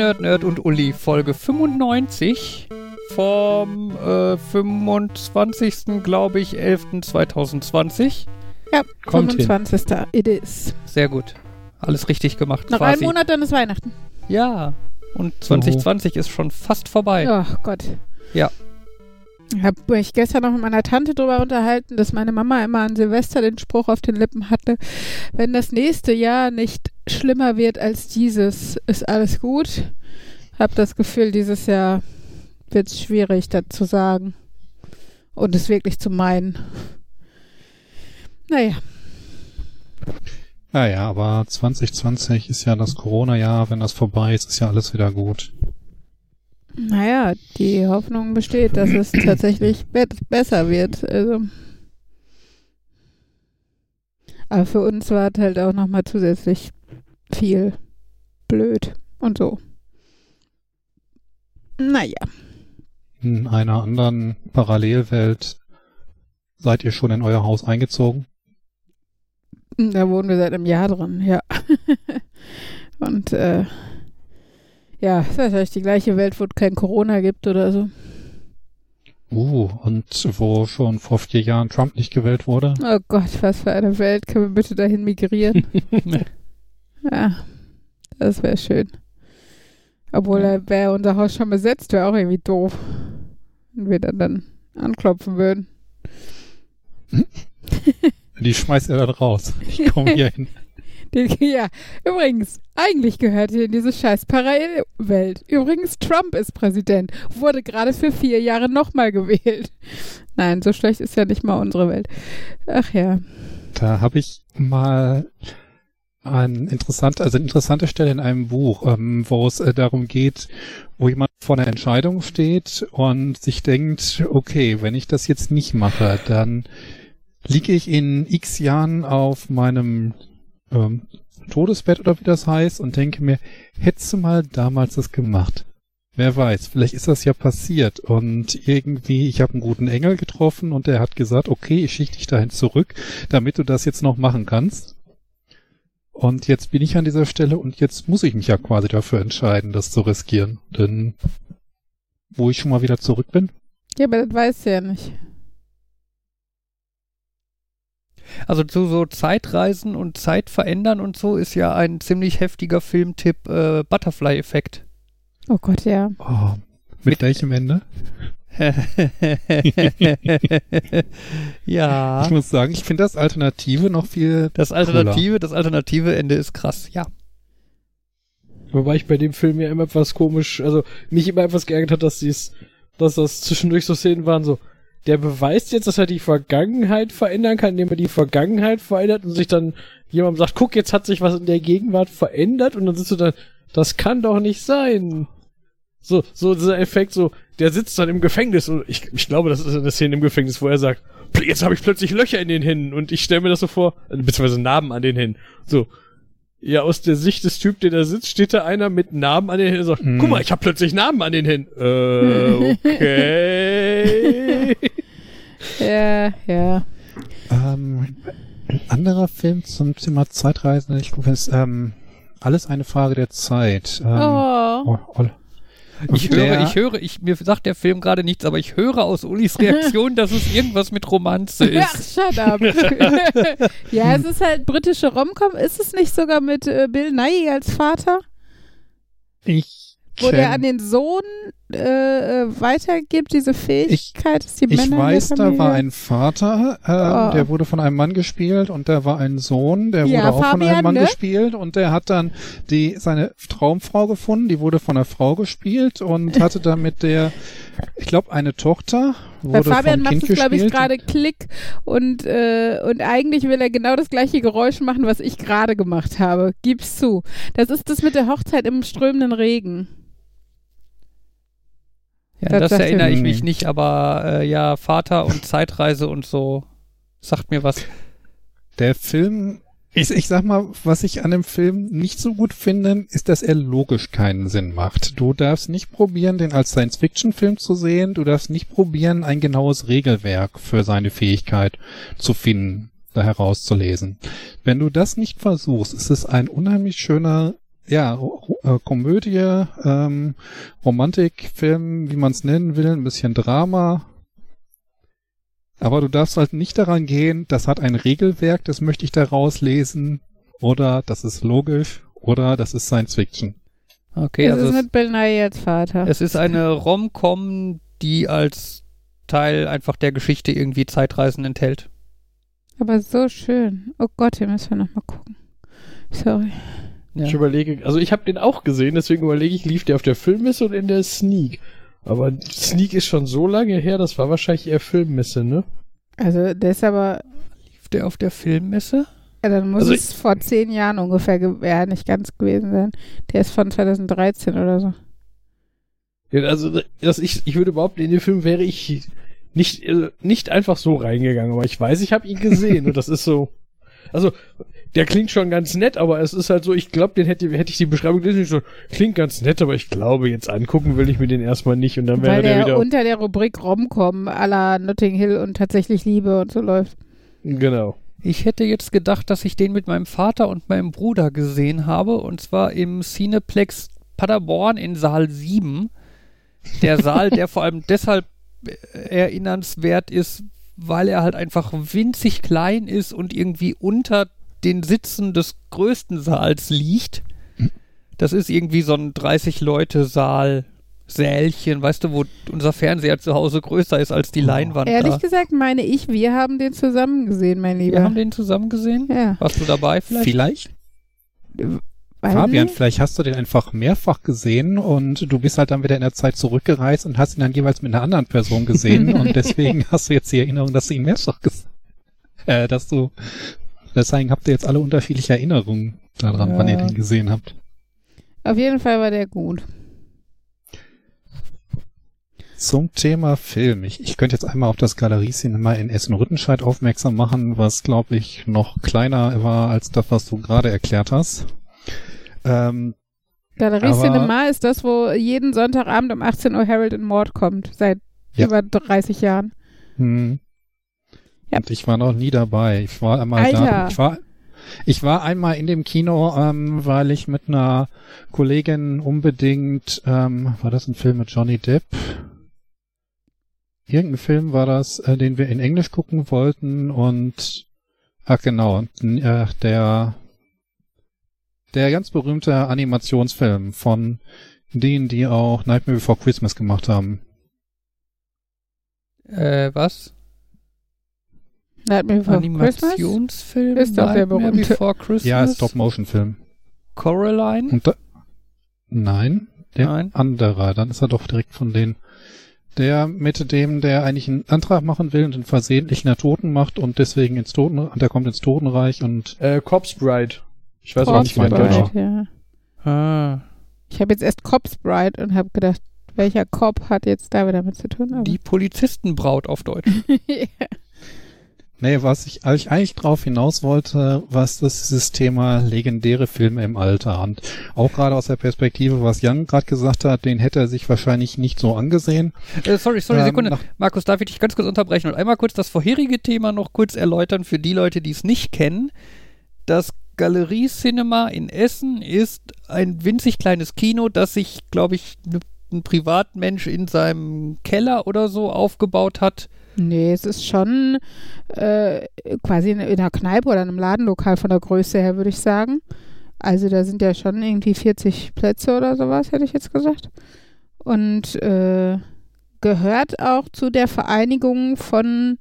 Nerd, Nerd, und Uli, Folge 95 vom äh, 25. glaube ich, 11.2020. Ja, Kommt 25. It is. Sehr gut. Alles richtig gemacht Noch quasi. einen Monat, dann ist Weihnachten. Ja. Und 2020 ist schon fast vorbei. Oh Gott. Ja. Ich habe mich gestern noch mit meiner Tante darüber unterhalten, dass meine Mama immer an Silvester den Spruch auf den Lippen hatte, wenn das nächste Jahr nicht schlimmer wird als dieses, ist alles gut. Hab das Gefühl, dieses Jahr wird es schwierig, das zu sagen. Und es wirklich zu meinen. Naja, Naja, aber 2020 ist ja das Corona-Jahr. Wenn das vorbei ist, ist ja alles wieder gut. Naja, die Hoffnung besteht, dass es tatsächlich be besser wird. Also. Aber für uns war es halt auch nochmal zusätzlich viel blöd und so. Naja. In einer anderen Parallelwelt seid ihr schon in euer Haus eingezogen? Da wohnen wir seit einem Jahr drin, ja. und äh, ja, ist wahrscheinlich die gleiche Welt, wo es kein Corona gibt oder so. Uh, und wo schon vor vier Jahren Trump nicht gewählt wurde? Oh Gott, was für eine Welt. Können wir bitte dahin migrieren? ja, das wäre schön. Obwohl, da wäre unser Haus schon besetzt, wäre auch irgendwie doof. Wenn wir dann, dann anklopfen würden. Die schmeißt ihr dann raus. Ich komme hier hin. Die, ja, übrigens, eigentlich gehört ihr in diese scheiß Parallelwelt. Übrigens, Trump ist Präsident. Wurde gerade für vier Jahre nochmal gewählt. Nein, so schlecht ist ja nicht mal unsere Welt. Ach ja. Da habe ich mal ein interessant, also eine interessante Stelle in einem Buch, ähm, wo es äh, darum geht, wo jemand vor einer Entscheidung steht und sich denkt, okay, wenn ich das jetzt nicht mache, dann liege ich in x Jahren auf meinem ähm, Todesbett oder wie das heißt und denke mir, hättest du mal damals das gemacht? Wer weiß, vielleicht ist das ja passiert und irgendwie, ich habe einen guten Engel getroffen und der hat gesagt, okay, ich schicke dich dahin zurück, damit du das jetzt noch machen kannst. Und jetzt bin ich an dieser Stelle und jetzt muss ich mich ja quasi dafür entscheiden, das zu riskieren. Denn wo ich schon mal wieder zurück bin, Ja, aber das weißt du ja nicht. Also zu so Zeitreisen und Zeit verändern und so ist ja ein ziemlich heftiger Filmtipp äh, Butterfly-Effekt. Oh Gott, ja. oh, mit welchem Ende? ja. Ich muss sagen, ich finde das Alternative noch viel Das Alternative, das alternative Ende ist krass, ja. Wobei ich bei dem Film ja immer etwas komisch, also mich immer etwas geärgert hat, dass dies, dass das zwischendurch so Szenen waren, so, der beweist jetzt, dass er die Vergangenheit verändern kann, indem er die Vergangenheit verändert und sich dann jemandem sagt, guck, jetzt hat sich was in der Gegenwart verändert und dann sitzt du dann, das kann doch nicht sein. So, so dieser Effekt, so, der sitzt dann im Gefängnis und ich, ich glaube, das ist eine Szene im Gefängnis, wo er sagt, "Pl- jetzt habe ich plötzlich Löcher in den Händen und ich stelle mir das so vor, beziehungsweise Narben an den Händen. So, ja, aus der Sicht des Typ, der da sitzt, steht da einer mit Narben an den Händen und sagt, Hm. guck mal, ich habe plötzlich Narben an den Händen. Äh, okay. Ja, ja. Ähm, ein anderer Film zum Thema Zeitreisen, ich gucke, ist ähm, alles eine Frage der Zeit. Ähm, Oh. oh, oh. Ich Der- höre, ich höre, ich, mir sagt der Film gerade nichts, aber ich höre aus Ulis Reaktion, dass es irgendwas mit Romanze Ach, ist. shut up. ja, es ist halt britische Romcom. Ist es nicht sogar mit äh, Bill Nighy als Vater? Ich Wo der an den Sohn äh, äh, weitergibt, diese Fähigkeit, dass die Männer Ich weiß, da war ein Vater, ähm, Oh. der wurde von einem Mann gespielt und da war ein Sohn, der Ja, wurde auch von Fabian, einem Mann ne? gespielt und der hat dann die seine Traumfrau gefunden, die wurde von einer Frau gespielt und hatte dann mit der, ich glaube, eine Tochter, Bei wurde Fabian vom macht es, glaube ich, gerade Klick und, äh, und eigentlich will er genau das gleiche Geräusch machen, was ich gerade gemacht habe. Gib's zu. Das ist das mit der Hochzeit im strömenden Regen. Ja, Das das erinnere er ich mich nicht, aber äh, ja, Vater und Zeitreise und so sagt mir was. Der Film, ich, ich sag mal, was ich an dem Film nicht so gut finde, ist, dass er logisch keinen Sinn macht. Du darfst nicht probieren, den als Science-Fiction-Film zu sehen. Du darfst nicht probieren, ein genaues Regelwerk für seine Fähigkeit zu finden, da herauszulesen. Wenn du das nicht versuchst, ist es ein unheimlich schöner ja, äh, Komödie, ähm, Romantikfilm, wie man es nennen will, ein bisschen Drama. Aber du darfst halt nicht daran gehen, das hat ein Regelwerk, das möchte ich daraus lesen, oder das ist logisch, oder das ist Science Fiction. Okay, das also ist es, mit Bill Nye als Vater. es ist eine Rom-Com, die als Teil einfach der Geschichte irgendwie Zeitreisen enthält. Aber so schön. Oh Gott, hier müssen wir nochmal gucken. Sorry. Ja. Ich überlege, also ich habe den auch gesehen, deswegen überlege ich, lief der auf der Filmmesse oder in der Sneak? Aber Sneak ist schon so lange her, das war wahrscheinlich eher Filmmesse, ne? Also, der ist aber, Lief der auf der Filmmesse? ja, dann muss Also es vor zehn Jahren ungefähr, ge- ja, nicht ganz gewesen sein. Der ist von 2013 oder so. Ja, also dass ich, ich würde behaupten, in den Film wäre ich nicht, äh, nicht einfach so reingegangen, aber ich weiß, ich habe ihn gesehen und das ist so. Also, der klingt schon ganz nett, aber es ist halt so, ich glaube, den hätte, hätte ich die Beschreibung gelesen, so, klingt ganz nett, aber ich glaube, jetzt angucken will ich mir den erstmal nicht und dann wäre Weil der, der wieder. unter der Rubrik Romcom à la Notting Hill und tatsächlich Liebe und so läuft. Genau. Ich hätte jetzt gedacht, dass ich den mit meinem Vater und meinem Bruder gesehen habe, und zwar im Cineplex Paderborn in Saal 7. Der Saal, der vor allem deshalb äh, erinnernswert ist, weil er halt einfach winzig klein ist und irgendwie unter den Sitzen des größten Saals liegt. Das ist irgendwie so ein 30-Leute-Saal, Sälchen, weißt du, wo unser Fernseher zu Hause größer ist als die Leinwand Ehrlich da. gesagt meine ich, wir haben den zusammen gesehen, mein Lieber. Wir haben den zusammen gesehen. ja. Warst du dabei vielleicht? Vielleicht, Weiß Fabian, nicht. vielleicht hast du den einfach mehrfach gesehen und du bist halt dann wieder in der Zeit zurückgereist und hast ihn dann jeweils mit einer anderen Person gesehen und deswegen hast du jetzt die Erinnerung, dass du ihn mehrfach gesehen äh, dass du deswegen habt ihr jetzt alle unterschiedliche Erinnerungen daran, Ja. wann ihr den gesehen habt. Auf jeden Fall war der gut. Zum Thema Film. Ich, ich könnte jetzt einmal auf das Galeriecinema in Essen-Rüttenscheid aufmerksam machen, was, glaube ich, noch kleiner war als das, was du gerade erklärt hast. Ähm, Galerie Aber- Cinema ist das, wo jeden Sonntagabend um 18 Uhr Harold and Mord kommt. Seit Ja. über 30 Jahren. hm. Ja. Und ich war noch nie dabei. Ich war einmal Alter. da. Ich war, ich war einmal in dem Kino, ähm, weil ich mit einer Kollegin unbedingt, ähm, war das ein Film mit Johnny Depp? Irgendein Film war das, äh, den wir in Englisch gucken wollten und ach genau, äh, der der ganz berühmte Animationsfilm von denen, die auch Nightmare Before Christmas gemacht haben. Äh, was? Nightmare Before Christmas? Animationsfilm? Ist doch der berühmte. Before Christmas? Ja, Stop-Motion-Film. Coraline? Und da, nein, der Nein. anderer, dann ist er doch direkt von denen. Der mit dem, der eigentlich einen Antrag machen will und einen versehentlichen der Toten macht und deswegen ins Toten, der kommt ins Totenreich und Äh, Corpse Bride. Ich weiß auch nicht, Corpse Deutsche. Bride. Ja. Ah, Ich habe jetzt erst Cops Bride und habe gedacht, welcher Cop hat jetzt da damit zu tun? Aber die Polizistenbraut auf Deutsch. ja. Nee, was ich eigentlich eigentlich drauf hinaus wollte, was das dieses Thema legendäre Filme im Alter und auch gerade aus der Perspektive, was Jan gerade gesagt hat, den hätte er sich wahrscheinlich nicht so angesehen. Äh, sorry, sorry, Ähm, Sekunde. Markus, darf ich dich ganz kurz unterbrechen und einmal kurz das vorherige Thema noch kurz erläutern für die Leute, die es nicht kennen. Das Galerie Cinema in Essen ist ein winzig kleines Kino, das sich, glaube ich, ein Privatmensch in seinem Keller oder so aufgebaut hat. Nee, es ist schon äh, quasi in, in einer Kneipe oder einem Ladenlokal von der Größe her, würde ich sagen. Also da sind ja schon irgendwie 40 Plätze oder sowas, hätte ich jetzt gesagt. Und äh, gehört auch zu der Vereinigung von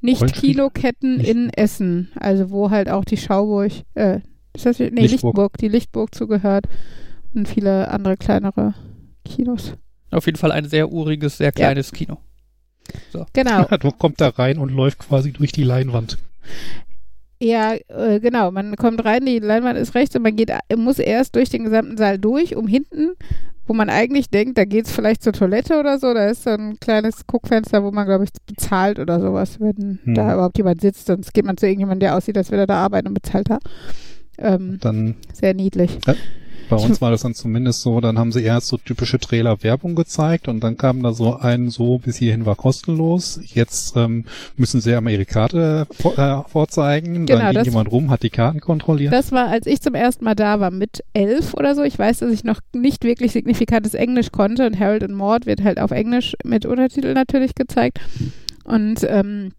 Nicht-Kinoketten Nicht- in Essen. Also wo halt auch die Schauburg, äh, ist das, nee, Lichtburg. Lichtburg, die Lichtburg zugehört und viele andere kleinere Kinos. Auf jeden Fall ein sehr uriges, sehr kleines Kino. Genau. du kommt da rein und läuft quasi durch die Leinwand. Ja, äh, genau. Man kommt rein, die Leinwand ist rechts und man geht, muss erst durch den gesamten Saal durch, um hinten, wo man eigentlich denkt, da geht's vielleicht zur Toilette oder so. Da ist so ein kleines Guckfenster, wo man, glaube ich, bezahlt oder sowas, wenn Hm. da überhaupt jemand sitzt. Sonst geht man zu irgendjemandem, der aussieht, als würde er da arbeiten und bezahlt da. Ähm, Dann sehr niedlich. Ja. Bei uns war das dann zumindest so, dann haben sie erst so typische Trailer-Werbung gezeigt und dann kam da so ein so, bis hierhin war kostenlos. Jetzt ähm, müssen sie Amerikate vor, äh, vorzeigen. Genau, dann ging jemand rum, hat die Karten kontrolliert. Das war, als ich zum ersten Mal da war, mit elf oder so. Ich weiß, dass ich noch nicht wirklich signifikantes Englisch konnte und Harold und Maud wird halt auf Englisch mit Untertitel natürlich gezeigt. Und ähm,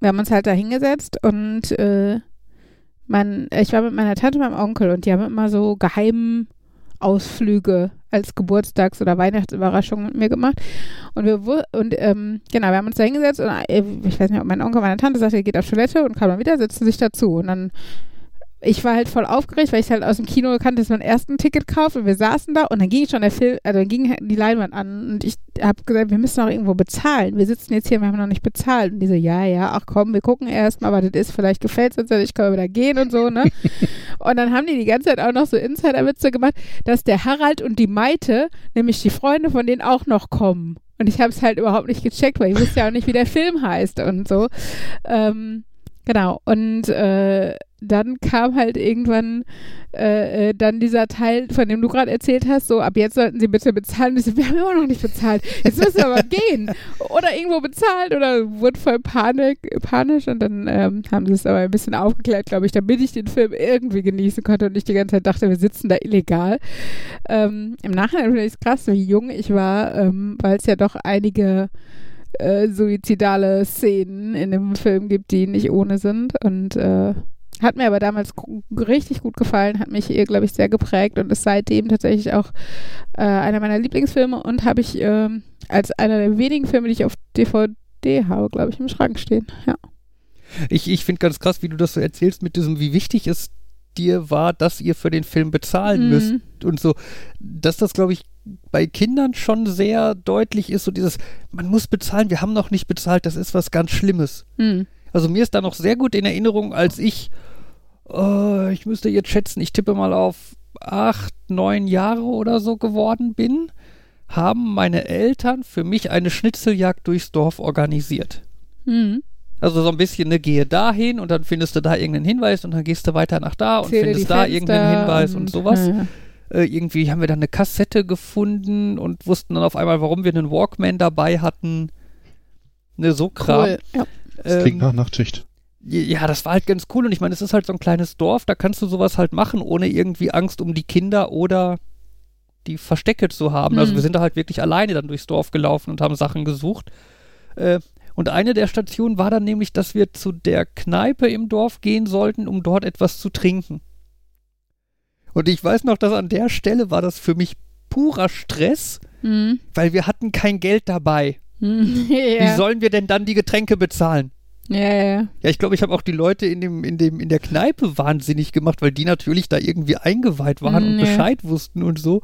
wir haben uns halt da hingesetzt und äh, mein, ich war mit meiner Tante und meinem Onkel und die haben immer so geheimen Ausflüge als Geburtstags- oder Weihnachtsüberraschung mit mir gemacht. Und wir und ähm, genau, wir haben uns da hingesetzt und äh, ich weiß nicht, ob mein Onkel, meine Tante sagte, er geht auf Toilette und kam dann wieder, setzte sich dazu. Und dann ich war halt voll aufgeregt, weil ich halt aus dem Kino kannte, dass man erst ein Ticket kauft und wir saßen da und dann ging schon der Film, also dann ging die Leinwand an und ich habe gesagt, wir müssen auch irgendwo bezahlen. Wir sitzen jetzt hier, wir haben noch nicht bezahlt. Und die so, ja, ja, ach komm, wir gucken erst mal, was das ist, vielleicht gefällt es uns, ich kann wieder gehen und so, ne? und dann haben die die ganze Zeit auch noch so Insider-Witze gemacht, dass der Harald und die Maite, nämlich die Freunde von denen auch noch kommen. Und ich habe es halt überhaupt nicht gecheckt, weil ich wusste ja auch nicht, wie der Film heißt und so. Ähm, genau. Und äh, dann kam halt irgendwann äh, äh, dann dieser Teil, von dem du gerade erzählt hast, so ab jetzt sollten sie bitte bezahlen. Und ich so, wir haben immer noch nicht bezahlt. Jetzt müssen wir aber gehen. Oder irgendwo bezahlt oder wurde voll Panik, panisch und dann ähm, haben sie es aber ein bisschen aufgeklärt, glaube ich, damit ich den Film irgendwie genießen konnte und nicht die ganze Zeit dachte, wir sitzen da illegal. Ähm, Im Nachhinein finde ich es krass, wie jung ich war, ähm, weil es ja doch einige äh, suizidale Szenen in dem Film gibt, die nicht ohne sind und äh, hat mir aber damals richtig gut gefallen, hat mich, glaube ich, sehr geprägt und ist seitdem tatsächlich auch äh, einer meiner Lieblingsfilme und habe ich ähm, als einer der wenigen Filme, die ich auf DVD habe, glaube ich, im Schrank stehen. Ja. Ich, ich finde ganz krass, wie du das so erzählst mit diesem, wie wichtig es dir war, dass ihr für den Film bezahlen Mhm. müsst und so, dass das, glaube ich, bei Kindern schon sehr deutlich ist, so dieses, man muss bezahlen, wir haben noch nicht bezahlt, das ist was ganz Schlimmes. Hm. Also mir ist da noch sehr gut in Erinnerung, als ich, äh, ich müsste jetzt schätzen, ich tippe mal auf acht, neun Jahre oder so geworden bin, haben meine Eltern für mich eine Schnitzeljagd durchs Dorf organisiert. Hm. Also so ein bisschen, ne, gehe dahin und dann findest du da irgendeinen Hinweis und dann gehst du weiter nach da und Zähle findest da irgendeinen Hinweis und, sowas. Ja. Äh, irgendwie haben wir dann eine Kassette gefunden und wussten dann auf einmal, warum wir einen Walkman dabei hatten. Ne, so Kram. Cool. Ja. Das klingt Ähm, nach Nachtschicht. ja, das war halt ganz cool und ich meine, es ist halt so ein kleines Dorf, da kannst du sowas halt machen, ohne irgendwie Angst um die Kinder oder die Verstecke zu haben. Also Mhm. wir sind da halt wirklich alleine dann durchs Dorf gelaufen und haben Sachen gesucht. Äh, und eine der Stationen war dann nämlich, dass wir zu der Kneipe im Dorf gehen sollten, um dort etwas zu trinken. Und ich weiß noch, dass an der Stelle war das für mich purer Stress, Hm. weil wir hatten kein Geld dabei. Hm. Wie ja. sollen wir denn dann die Getränke bezahlen? ja, ja. Ja, ich glaube, ich habe auch die Leute in, dem, in, dem, in der Kneipe wahnsinnig gemacht, weil die natürlich da irgendwie eingeweiht waren und Nee. Bescheid wussten und so.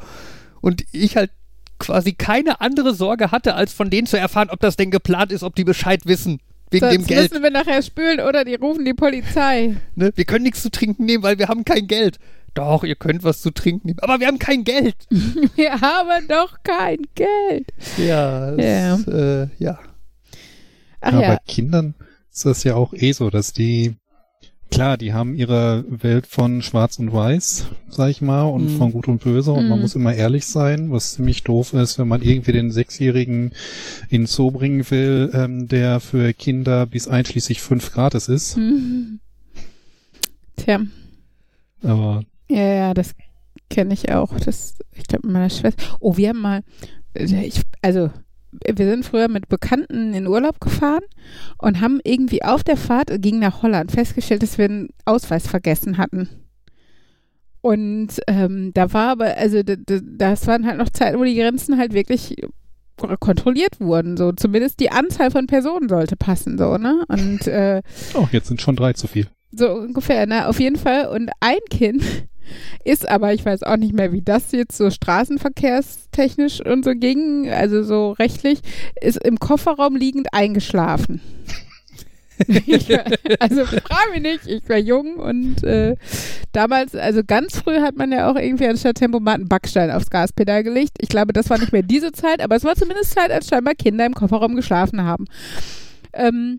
Und ich halt quasi keine andere Sorge hatte, als von denen zu erfahren, ob das denn geplant ist, ob die Bescheid wissen. Wegen Sonst dem Geld. müssen wir nachher spülen oder die rufen die Polizei. Ne? Wir können nichts zu trinken nehmen, weil wir haben kein Geld. Doch, ihr könnt was zu trinken nehmen. Aber wir haben kein Geld. Wir haben doch kein Geld. Ja, Ja. es, Äh, ja. Ach ja, ja. bei Kindern ist das ja auch eh so, dass die, klar, die haben ihre Welt von Schwarz und Weiß, sag ich mal, und Mhm. von Gut und Böse und man Mhm. muss immer ehrlich sein, was ziemlich doof ist, wenn man irgendwie den Sechsjährigen in Zoo bringen will, ähm, der für Kinder bis einschließlich fünf gratis ist. Mhm. Tja, Aber ja, ja, das kenne ich auch. Das, ich glaube, mit meiner Schwester. Oh, wir haben mal, ich, also, wir sind früher mit Bekannten in Urlaub gefahren und haben irgendwie auf der Fahrt, ging nach Holland, festgestellt, dass wir einen Ausweis vergessen hatten. Und ähm, da war aber, also das waren halt noch Zeiten, wo die Grenzen halt wirklich kontrolliert wurden. So zumindest die Anzahl von Personen sollte passen, so, ne? Und äh, oh, jetzt sind schon drei zu viel. So ungefähr, ne? Auf jeden Fall. Und ein Kind ist aber, ich weiß auch nicht mehr, wie das jetzt so straßenverkehrstechnisch und so ging, also so rechtlich, ist im Kofferraum liegend eingeschlafen. war, also frag mich nicht, ich war jung und äh, damals, also ganz früh hat man ja auch irgendwie anstatt Tempomat einen Backstein aufs Gaspedal gelegt. Ich glaube, das war nicht mehr diese Zeit, aber es war zumindest Zeit, als scheinbar Kinder im Kofferraum geschlafen haben. Ähm,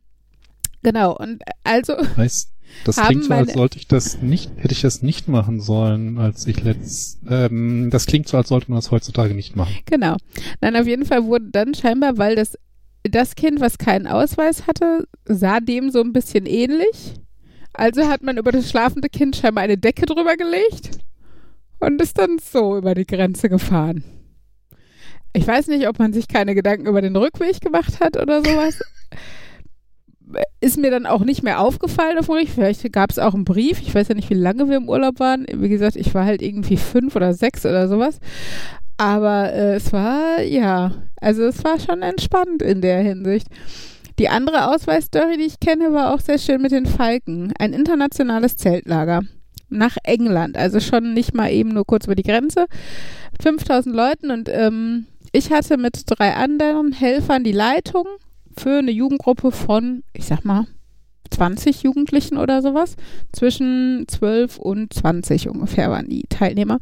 genau, und also Heißt, Das Haben klingt so, als sollte ich das nicht, hätte ich das nicht machen sollen, als ich letzt, ähm, das klingt so, als sollte man das heutzutage nicht machen. Genau. Nein, auf jeden Fall wurde dann scheinbar, weil das, das Kind, was keinen Ausweis hatte, sah dem so ein bisschen ähnlich. Also hat man über das schlafende Kind scheinbar eine Decke drüber gelegt und ist dann so über die Grenze gefahren. Ich weiß nicht, ob man sich keine Gedanken über den Rückweg gemacht hat oder sowas. Ist mir dann auch nicht mehr aufgefallen auf Rückweg. Vielleicht gab es auch einen Brief. Ich weiß ja nicht, wie lange wir im Urlaub waren. Wie gesagt, ich war halt irgendwie fünf oder sechs oder sowas. Aber äh, es war, ja, also es war schon entspannt in der Hinsicht. Die andere Ausweisstory, die ich kenne, war auch sehr schön mit den Falken. Ein internationales Zeltlager nach England, also schon nicht mal eben nur kurz über die Grenze. 5000 Leuten und ähm, ich hatte mit drei anderen Helfern die Leitung für eine Jugendgruppe von, ich sag mal, 20 Jugendlichen oder sowas. Zwischen 12 und 20 ungefähr waren die Teilnehmer.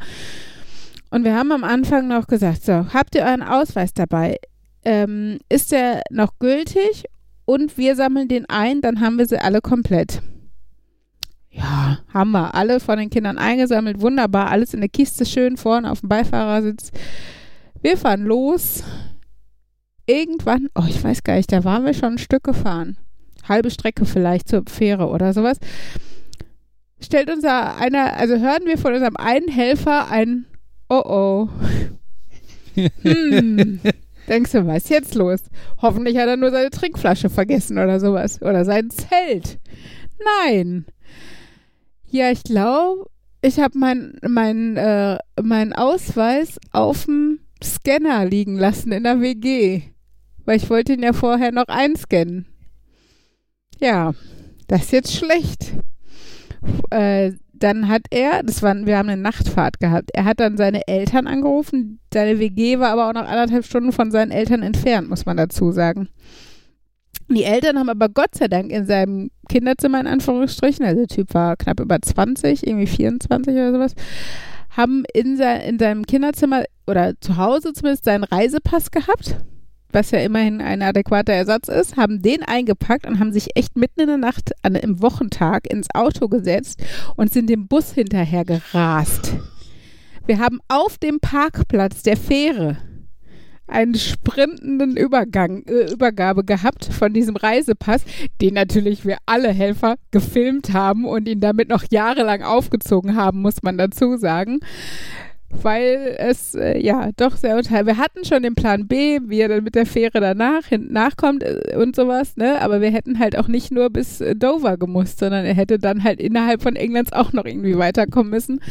Und wir haben am Anfang noch gesagt, so, habt ihr euren Ausweis dabei? Ähm, ist der noch gültig? Und wir sammeln den ein, dann haben wir sie alle komplett. Ja, haben wir alle von den Kindern eingesammelt. Wunderbar, alles in der Kiste schön vorne auf dem Beifahrersitz. Wir fahren los. Irgendwann, oh, ich weiß gar nicht, da waren wir schon ein Stück gefahren. Halbe Strecke vielleicht zur Fähre oder sowas. Stellt unser einer, also hören wir von unserem einen Helfer ein Oh oh. Hm. Denkst du, was ist jetzt los? Hoffentlich hat er nur seine Trinkflasche vergessen oder sowas. Oder sein Zelt. Nein. Ja, ich glaube, ich habe meinen mein, äh, mein Ausweis auf dem Scanner liegen lassen in der WG. Weil ich wollte ihn ja vorher noch einscannen. Ja, das ist jetzt schlecht. Äh, dann hat er, das war, wir haben eine Nachtfahrt gehabt, er hat dann seine Eltern angerufen. Seine WG war aber auch noch anderthalb Stunden von seinen Eltern entfernt, muss man dazu sagen. Die Eltern haben aber Gott sei Dank in seinem Kinderzimmer in Anführungsstrichen, also der Typ war knapp über 20, irgendwie 24 oder sowas, haben in, sein, in seinem Kinderzimmer oder zu Hause zumindest seinen Reisepass gehabt, was ja immerhin ein adäquater Ersatz ist, haben den eingepackt und haben sich echt mitten in der Nacht an, im Wochentag ins Auto gesetzt und sind dem Bus hinterher gerast. Wir haben auf dem Parkplatz der Fähre einen sprintenden Übergang, äh, Übergabe gehabt von diesem Reisepass, den natürlich wir alle Helfer gefilmt haben und ihn damit noch jahrelang aufgezogen haben, muss man dazu sagen. Weil es äh, ja doch sehr unteil. Wir hatten schon den Plan B, wie er dann mit der Fähre danach hinten nachkommt äh, und sowas, ne? Aber wir hätten halt auch nicht nur bis äh, Dover gemusst, sondern er hätte dann halt innerhalb von Englands auch noch irgendwie weiterkommen müssen.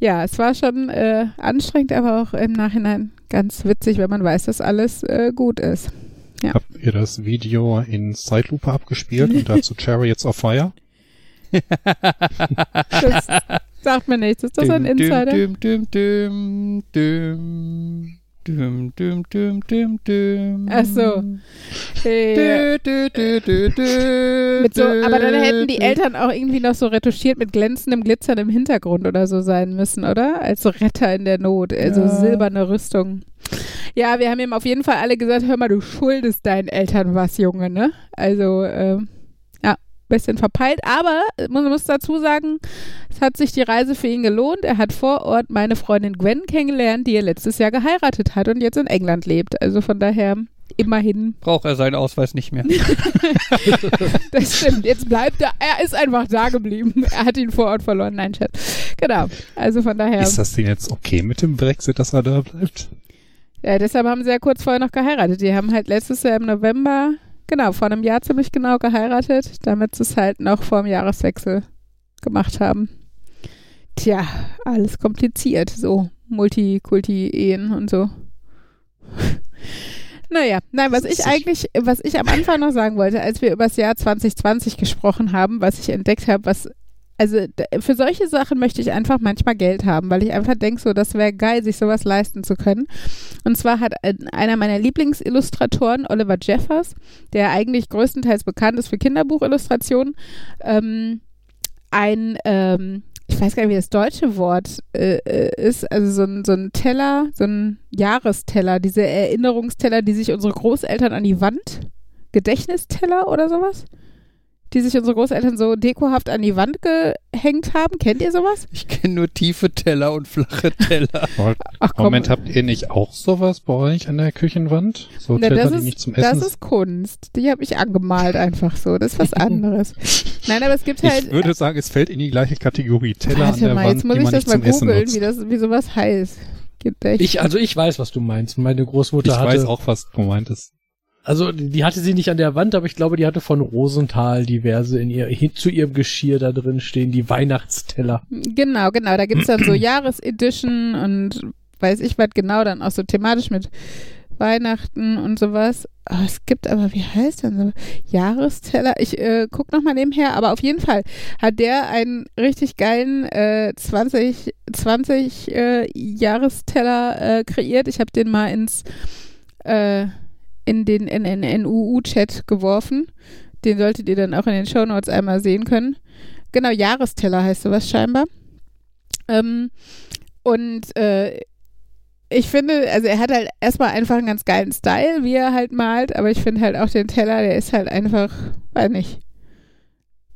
Ja, es war schon äh, anstrengend, aber auch im Nachhinein ganz witzig, wenn man weiß, dass alles gut ist. Ja. Habt ihr das Video in Zeitlupe abgespielt und dazu Chariots of Fire? Das Sagt mir nichts. Ist das ein Insider? Düm, düm, düm, düm. Düm, düm, düm, düm, düm. Ach so. Äh, ja. Dü, dü, dü, mit. Aber dann hätten die Eltern auch irgendwie noch so retuschiert mit glänzendem Glitzern im Hintergrund oder so sein müssen, oder? Als so Retter in der Not, also ja. silberne Rüstung. Ja, wir haben ihm auf jeden Fall alle gesagt, hör mal, du schuldest deinen Eltern was, Junge, ne? Also, ähm bisschen verpeilt, aber äh, man muss dazu sagen, es hat sich die Reise für ihn gelohnt. Er hat vor Ort meine Freundin Gwen kennengelernt, die er letztes Jahr geheiratet hat und jetzt in England lebt. Also von daher immerhin Braucht er seinen Ausweis nicht mehr. Das stimmt. Jetzt bleibt er. Er ist einfach da geblieben. Er hat ihn vor Ort verloren. Nein, Chat. Genau. Also von daher. Ist das denn jetzt okay mit dem Brexit, dass er da bleibt? Ja, deshalb haben sie ja kurz vorher noch geheiratet. Die haben halt letztes Jahr im November, genau, vor einem Jahr ziemlich genau geheiratet, damit sie es halt noch vor dem Jahreswechsel gemacht haben. Tja, alles kompliziert. So Multikulti-Ehen und so. Naja, nein, was ich eigentlich, was ich am Anfang noch sagen wollte, als wir über das Jahr 2020 gesprochen haben, was ich entdeckt habe, was, also für solche Sachen möchte ich einfach manchmal Geld haben, weil ich einfach denke, so, das wäre geil, sich sowas leisten zu können. Und zwar hat ein- einer meiner Lieblingsillustratoren, Oliver Jeffers, der eigentlich größtenteils bekannt ist für Kinderbuchillustrationen, ähm, ein, ähm, ich weiß gar nicht, wie das deutsche Wort äh, äh, ist, also so ein, so ein Teller, so ein Jahresteller, diese Erinnerungsteller, die sich unsere Großeltern an die Wand, Gedächtnisteller oder sowas, die sich unsere Großeltern so dekohaft an die Wand gehängt haben. Kennt ihr sowas? Ich kenne nur tiefe Teller und flache Teller. Ach komm. Moment, habt ihr nicht auch sowas bei euch an der Küchenwand? So Na, Teller, das, die ist, nicht zum Essen das ist Kunst. Die habe ich angemalt einfach so. Das ist was anderes. Nein, aber es gibt halt. Ich würde sagen, es fällt in die gleiche Kategorie. Teller an Warte der mal, Wand, jetzt muss die ich man das mal googeln, wie, das, wie sowas heißt. Gibt echt. Ich, also ich weiß, was du meinst. Meine Großmutter Ich hatte, weiß auch, was gemeint ist. Also die hatte sie nicht an der Wand, aber ich glaube, die hatte von Rosenthal diverse in ihr, zu ihrem Geschirr da drin stehen, die Weihnachtsteller. Genau, genau. Da gibt's dann so Jahresedition und weiß ich was genau, dann auch so thematisch mit Weihnachten und sowas. Oh, es gibt aber, wie heißt denn so? Jahresteller. Ich äh, guck noch mal nebenher, aber auf jeden Fall hat der einen richtig geilen äh, 20, 20 äh, Jahresteller äh, kreiert. Ich habe den mal ins äh, in den NNNUU-Chat geworfen. Den solltet ihr dann auch in den Shownotes einmal sehen können. Genau, Jahresteller heißt sowas scheinbar. Ähm, und äh, ich finde, also er hat halt erstmal einfach einen ganz geilen Style, wie er halt malt, aber ich finde halt auch den Teller, der ist halt einfach, weiß nicht.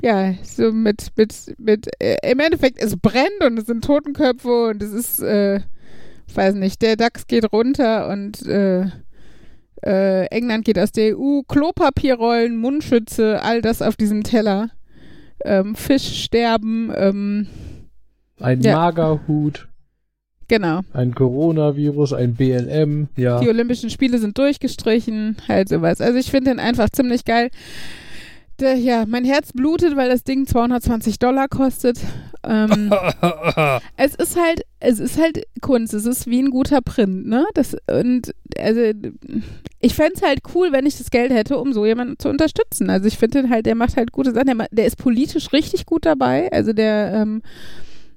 Ja, so mit, mit, mit, äh, im Endeffekt, es brennt und es sind Totenköpfe und es ist, äh, weiß nicht, der DAX geht runter und äh, äh, England geht aus der EU, Klopapierrollen, Mundschütze, all das auf diesem Teller. Ähm, Fischsterben, ähm, Ein Ja. Magerhut, genau. ein Coronavirus, ein BLM, ja. Die Olympischen Spiele sind durchgestrichen, halt sowas. Also ich finde den einfach ziemlich geil. Der, ja, mein Herz blutet, weil das Ding 220 Dollar kostet. Ähm, es ist halt, es ist halt Kunst. Es ist wie ein guter Print, ne? Das und also ich fände es halt cool, wenn ich das Geld hätte, um so jemanden zu unterstützen. Also ich finde den halt, der macht halt gute Sachen. Der, der ist politisch richtig gut dabei. Also der ähm,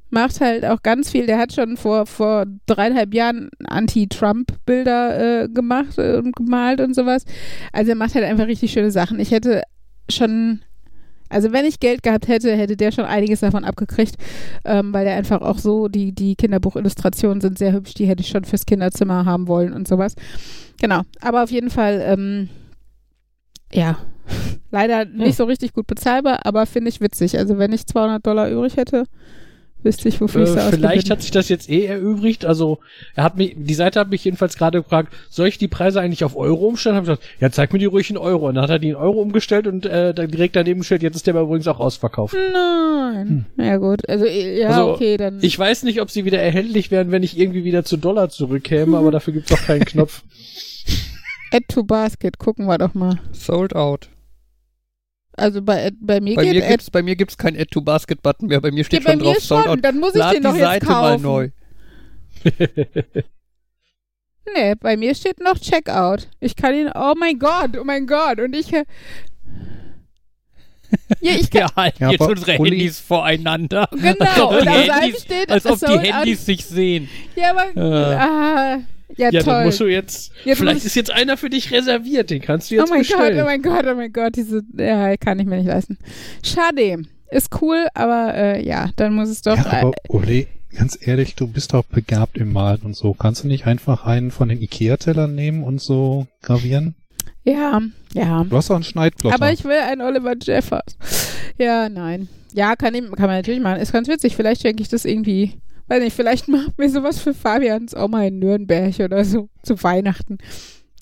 macht halt auch ganz viel. Der hat schon vor, vor dreieinhalb Jahren Anti-Trump-Bilder äh, gemacht äh, und gemalt und sowas. Also er macht halt einfach richtig schöne Sachen. Ich hätte schon, also wenn ich Geld gehabt hätte, hätte der schon einiges davon abgekriegt, ähm, weil der einfach auch so, die, die Kinderbuchillustrationen sind sehr hübsch, die hätte ich schon fürs Kinderzimmer haben wollen und sowas. Genau, aber auf jeden Fall, ähm, ja, leider nicht so richtig gut bezahlbar, aber finde ich witzig. Also wenn ich 200 Dollar übrig hätte, wüsste ich, wofür ich Äh, sie vielleicht ausgegeben. hat sich das jetzt eh erübrigt. Also er hat mich, die Seite hat mich jedenfalls gerade gefragt, soll ich die Preise eigentlich auf Euro umstellen? Hab ich gesagt, ja, zeig mir die ruhig in Euro. Und dann hat er die in Euro umgestellt und äh, dann direkt daneben gestellt, jetzt ist der aber übrigens auch ausverkauft. Nein. Ja gut, also ja, Also, okay, dann. Ich weiß nicht, ob sie wieder erhältlich wären, wenn ich irgendwie wieder zu Dollar zurückkäme, aber dafür gibt's auch keinen Knopf. Add to Basket, gucken wir doch mal. Sold out. Also bei, bei mir Bei geht mir gibt's, bei mir gibt's kein Add to Basket Button mehr. Bei mir ja, steht bei schon mir drauf Sold schon, out. dann muss ich Lad den doch die jetzt Seite kaufen. mal neu. Nee, bei mir steht noch Checkout. Ich kann ihn, oh mein Gott, oh mein Gott. Und ich, äh, ja, ich kann, Wir halten Ja, jetzt unsere Uli- Handys voreinander. genau. Als ob Und die Handys- steht, Als ob die. Handys sich sehen. Ja, aber, Äh. ah, ja, Ja, toll. dann musst du jetzt, Jetzt vielleicht ist jetzt einer für dich reserviert, den kannst du Oh jetzt mein bestellen. Gott, oh mein Gott, oh mein Gott, diese, ja, kann ich mir nicht leisten. Schade. Ist cool, aber äh, ja, dann muss es doch. Ja, aber Uli, ganz ehrlich, du bist doch begabt im Malen und so. Kannst du nicht einfach einen von den Ikea-Tellern nehmen und so gravieren? äh, ja, ja. Du hast doch einen Schneidplotter. Aber ich will einen Oliver Jeffers. Ja, nein. Ja, kann, ich, kann man natürlich machen. Ist ganz witzig. Vielleicht schenke ich das irgendwie. Weiß nicht, vielleicht machen wir sowas für Fabians Oma in Nürnberg oder so zu Weihnachten.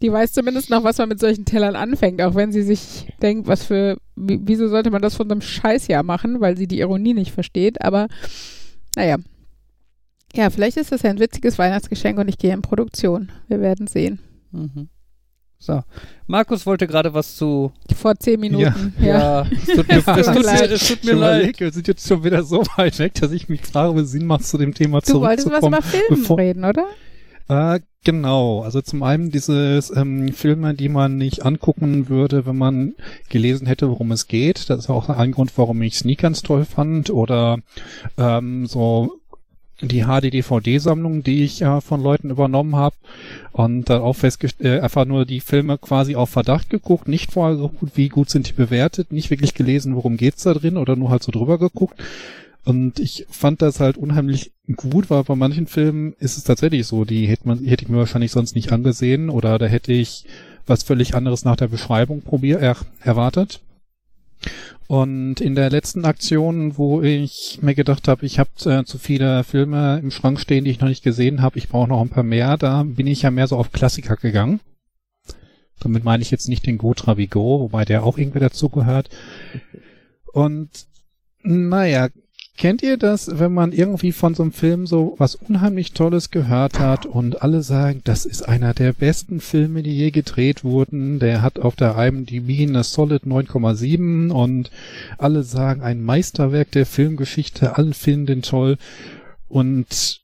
Die weiß zumindest noch, was man mit solchen Tellern anfängt, auch wenn sie sich denkt, was für, wie, wieso sollte man das von einem Scheißjahr machen, weil sie die Ironie nicht versteht, aber naja. Ja, vielleicht ist das ja ein witziges Weihnachtsgeschenk und ich gehe in Produktion. Wir werden sehen. Mhm. So. Markus wollte gerade was zu. Vor zehn Minuten. Ja. es tut mir, Es tut mir leid. es tut mir leid. Wir sind jetzt schon wieder so weit weg, dass ich mich frage, ob es Sinn macht, zu dem Thema Du wolltest was zurückzukommen. über Filmen bevor- reden, oder? Äh, genau. Also zum einen dieses ähm, Filme, die man nicht angucken würde, wenn man gelesen hätte, worum es geht. Das ist auch ein Grund, warum ich Sneakers toll fand. Oder ähm, so die HD-DVD-Sammlung, die ich äh, von Leuten übernommen habe und dann auch festgestellt, äh, einfach nur die Filme quasi auf Verdacht geguckt, nicht vorher so gut, wie gut sind die bewertet, nicht wirklich gelesen, worum geht's da drin oder nur halt so drüber geguckt. Und ich fand das halt unheimlich gut, weil bei manchen Filmen ist es tatsächlich so, die hätte man, hätte ich mir wahrscheinlich sonst nicht angesehen oder da hätte ich was völlig anderes nach der Beschreibung probiert, äh, erwartet. Und in der letzten Aktion, wo ich mir gedacht habe, ich habe äh, zu viele Filme im Schrank stehen, die ich noch nicht gesehen habe, ich brauche noch ein paar mehr, da bin ich ja mehr so auf Klassiker gegangen. Damit meine ich jetzt nicht den Go Travigo, wobei der auch irgendwie dazugehört. Und naja, Kennt ihr das, wenn man irgendwie von so einem Film so was unheimlich Tolles gehört hat und alle sagen, das ist einer der besten Filme, die je gedreht wurden. Der hat auf der IMDb eine solid 9,7 und alle sagen ein Meisterwerk der Filmgeschichte, alle finden den toll und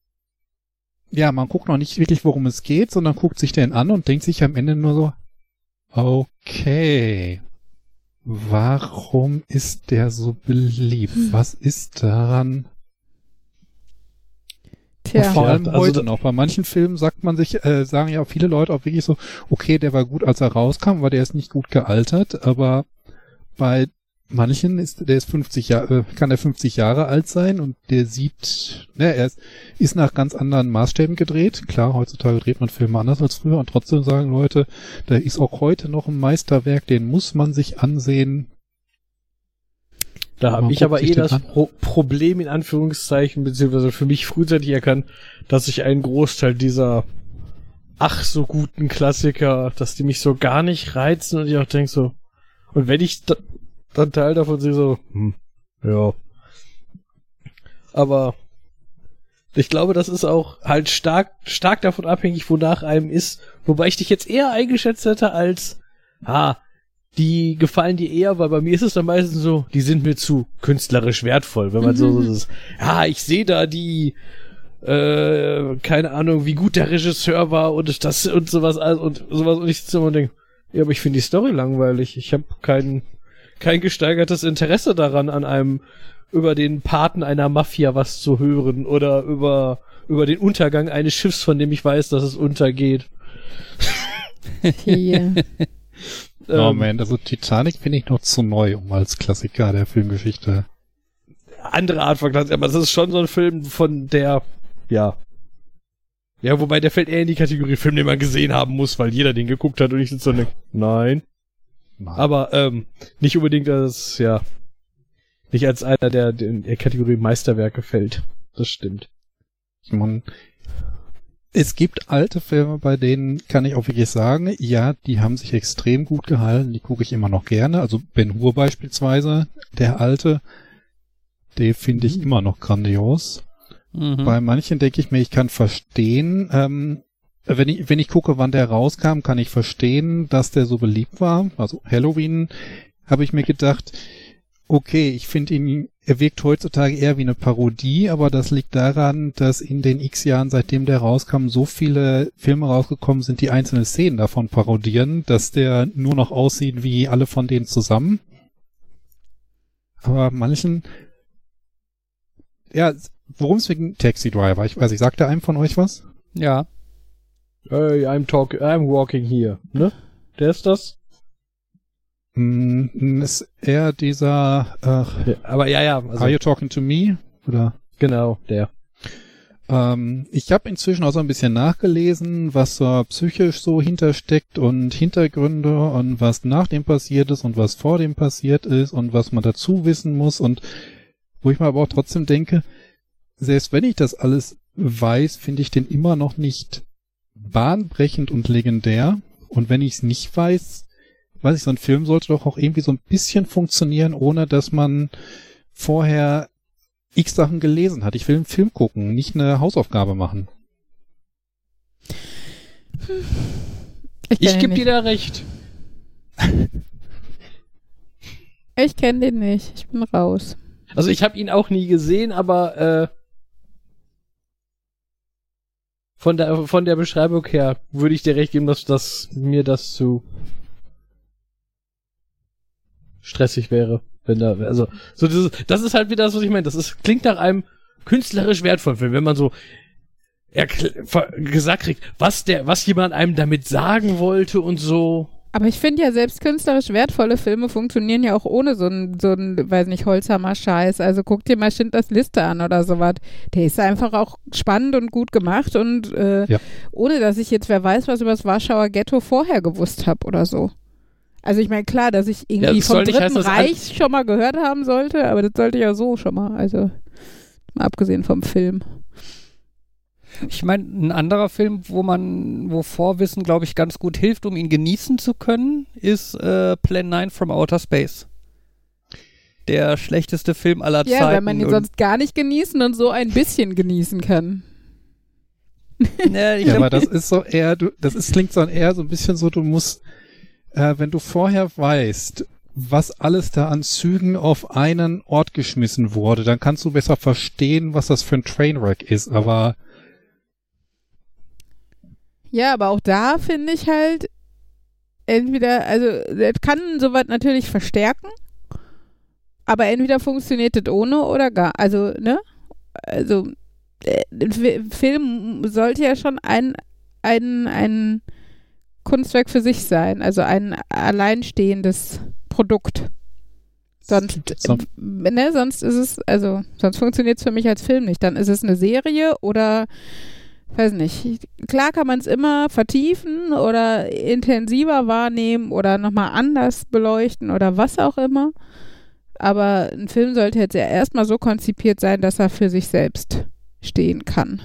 ja, man guckt noch nicht wirklich, worum es geht, sondern guckt sich den an und denkt sich am Ende nur so, okay, Warum ist der so beliebt? Hm. Was ist daran? Tja. Und vor allem also heute noch. Bei manchen Filmen sagt man sich, äh, sagen ja viele Leute auch wirklich so, okay, der war gut, als er rauskam, weil der ist nicht gut gealtert, aber bei manchen ist, der ist 50 Jahre, äh, kann er 50 Jahre alt sein und der sieht, ne, er ist, ist nach ganz anderen Maßstäben gedreht. Klar, heutzutage dreht man Filme anders als früher und trotzdem sagen Leute, da ist auch heute noch ein Meisterwerk, den muss man sich ansehen. Da habe ich aber eh das Pro Problem in Anführungszeichen, beziehungsweise für mich frühzeitig erkannt, dass ich einen Großteil dieser ach so guten Klassiker, dass die mich so gar nicht reizen und ich auch denke so, und wenn ich dann Teil davon sehe, so, hm, ja. Aber ich glaube, das ist auch halt stark, stark davon abhängig, wonach einem ist. Wobei ich dich jetzt eher eingeschätzt hätte als, ah, die gefallen dir eher, weil bei mir ist es dann meistens so, die sind mir zu künstlerisch wertvoll, wenn man mhm. so, so ist, ja, ich sehe da die, äh, keine Ahnung, wie gut der Regisseur war und das und sowas und sowas und ich sitze immer und denke, ja, aber ich finde die Story langweilig. Ich habe keinen kein gesteigertes Interesse daran, an einem über den Paten einer Mafia was zu hören oder über über den Untergang eines Schiffs, von dem ich weiß, dass es untergeht. yeah. oh ähm, man, also Titanic finde ich noch zu neu, um als Klassiker der Filmgeschichte. Andere Art von Klassiker, aber es ist schon so ein Film von der, ja. Ja, wobei der fällt eher in die Kategorie Film, den man gesehen haben muss, weil jeder den geguckt hat und ich sitze so denke, nein. Nein. Aber ähm, nicht unbedingt als, ja, nicht als einer, der in der Kategorie Meisterwerke fällt. Das stimmt. Man, es gibt alte Filme, bei denen kann ich auch wirklich sagen, ja, die haben sich extrem gut gehalten, die gucke ich immer noch gerne. Also Ben Hur beispielsweise, der alte, den finde ich mhm. immer noch grandios. Mhm. Bei manchen denke ich mir, ich kann verstehen, ähm, wenn ich, wenn ich gucke, wann der rauskam, kann ich verstehen, dass der so beliebt war. Also Halloween habe ich mir gedacht, okay, ich finde ihn, er wirkt heutzutage eher wie eine Parodie, aber das liegt daran, dass in den x Jahren, seitdem der rauskam, so viele Filme rausgekommen sind, die einzelne Szenen davon parodieren, dass der nur noch aussieht wie alle von denen zusammen. Aber manchen, ja, worum es wegen Taxi Driver? Ich weiß, ich sagte einem von euch was? Ja. Hey, I'm talking, I'm walking here, ne? Der ist das? Mm, ist eher dieser, ach, ja, aber ja, ja. Also, are you talking to me? Oder? Genau, der. Ähm, ich habe inzwischen auch so ein bisschen nachgelesen, was so psychisch so hintersteckt und Hintergründe und was nach dem passiert ist und was vor dem passiert ist und was man dazu wissen muss und wo ich mir aber auch trotzdem denke, selbst wenn ich das alles weiß, finde ich den immer noch nicht bahnbrechend und legendär. Und wenn ich es nicht weiß, weiß ich, so ein Film sollte doch auch irgendwie so ein bisschen funktionieren, ohne dass man vorher x Sachen gelesen hat. Ich will einen Film gucken, nicht eine Hausaufgabe machen. Ich, ich gebe dir da recht. Ich kenne den nicht. Ich bin raus. Also ich habe ihn auch nie gesehen, aber äh, von der, von der Beschreibung her würde ich dir recht geben, dass, dass mir das zu stressig wäre. Wenn da, also, so dieses, das ist halt wieder das, was ich meine. Das ist, klingt nach einem künstlerisch wertvollen Film, wenn man so gesagt kriegt, was der, was jemand einem damit sagen wollte und so. Aber ich finde ja, selbst künstlerisch wertvolle Filme funktionieren ja auch ohne so ein, so ein, weiß nicht, Holzhammer-Scheiß. Also guck dir mal Schindlers Liste an oder sowas. Der ist einfach auch spannend und gut gemacht und äh, ja. ohne, dass ich jetzt, wer weiß, was über das Warschauer Ghetto vorher gewusst habe oder so. Also ich meine, klar, dass ich irgendwie Ja, vom Dritten heißen, Reich schon mal gehört haben sollte, aber das sollte ich ja so schon mal. Also mal abgesehen vom Film. Ich meine, ein anderer Film, wo man, wo Vorwissen, glaube ich, ganz gut hilft, um ihn genießen zu können, ist äh, Plan 9 from Outer Space. Der schlechteste Film aller Ja, Zeiten. wenn man ihn und- sonst gar nicht genießen und so ein bisschen genießen kann. Ich Ja, glaub- aber das ist so eher, du, das ist, klingt so eher so ein bisschen so, du musst, äh, wenn du vorher weißt, was alles da an Zügen auf einen Ort geschmissen wurde, dann kannst du besser verstehen, was das für ein Trainwreck ist, aber Ja, aber auch da finde ich halt entweder, also das kann soweit natürlich verstärken, aber entweder funktioniert das ohne oder gar. Also, ne? Also, äh, ein Fi- Film sollte ja schon ein, ein, ein Kunstwerk für sich sein, also ein alleinstehendes Produkt. Sonst, So. ne, sonst ist es, also, sonst funktioniert es für mich als Film nicht. Dann ist es eine Serie oder, weiß nicht. Klar kann man es immer vertiefen oder intensiver wahrnehmen oder nochmal anders beleuchten oder was auch immer. Aber ein Film sollte jetzt ja erstmal so konzipiert sein, dass er für sich selbst stehen kann.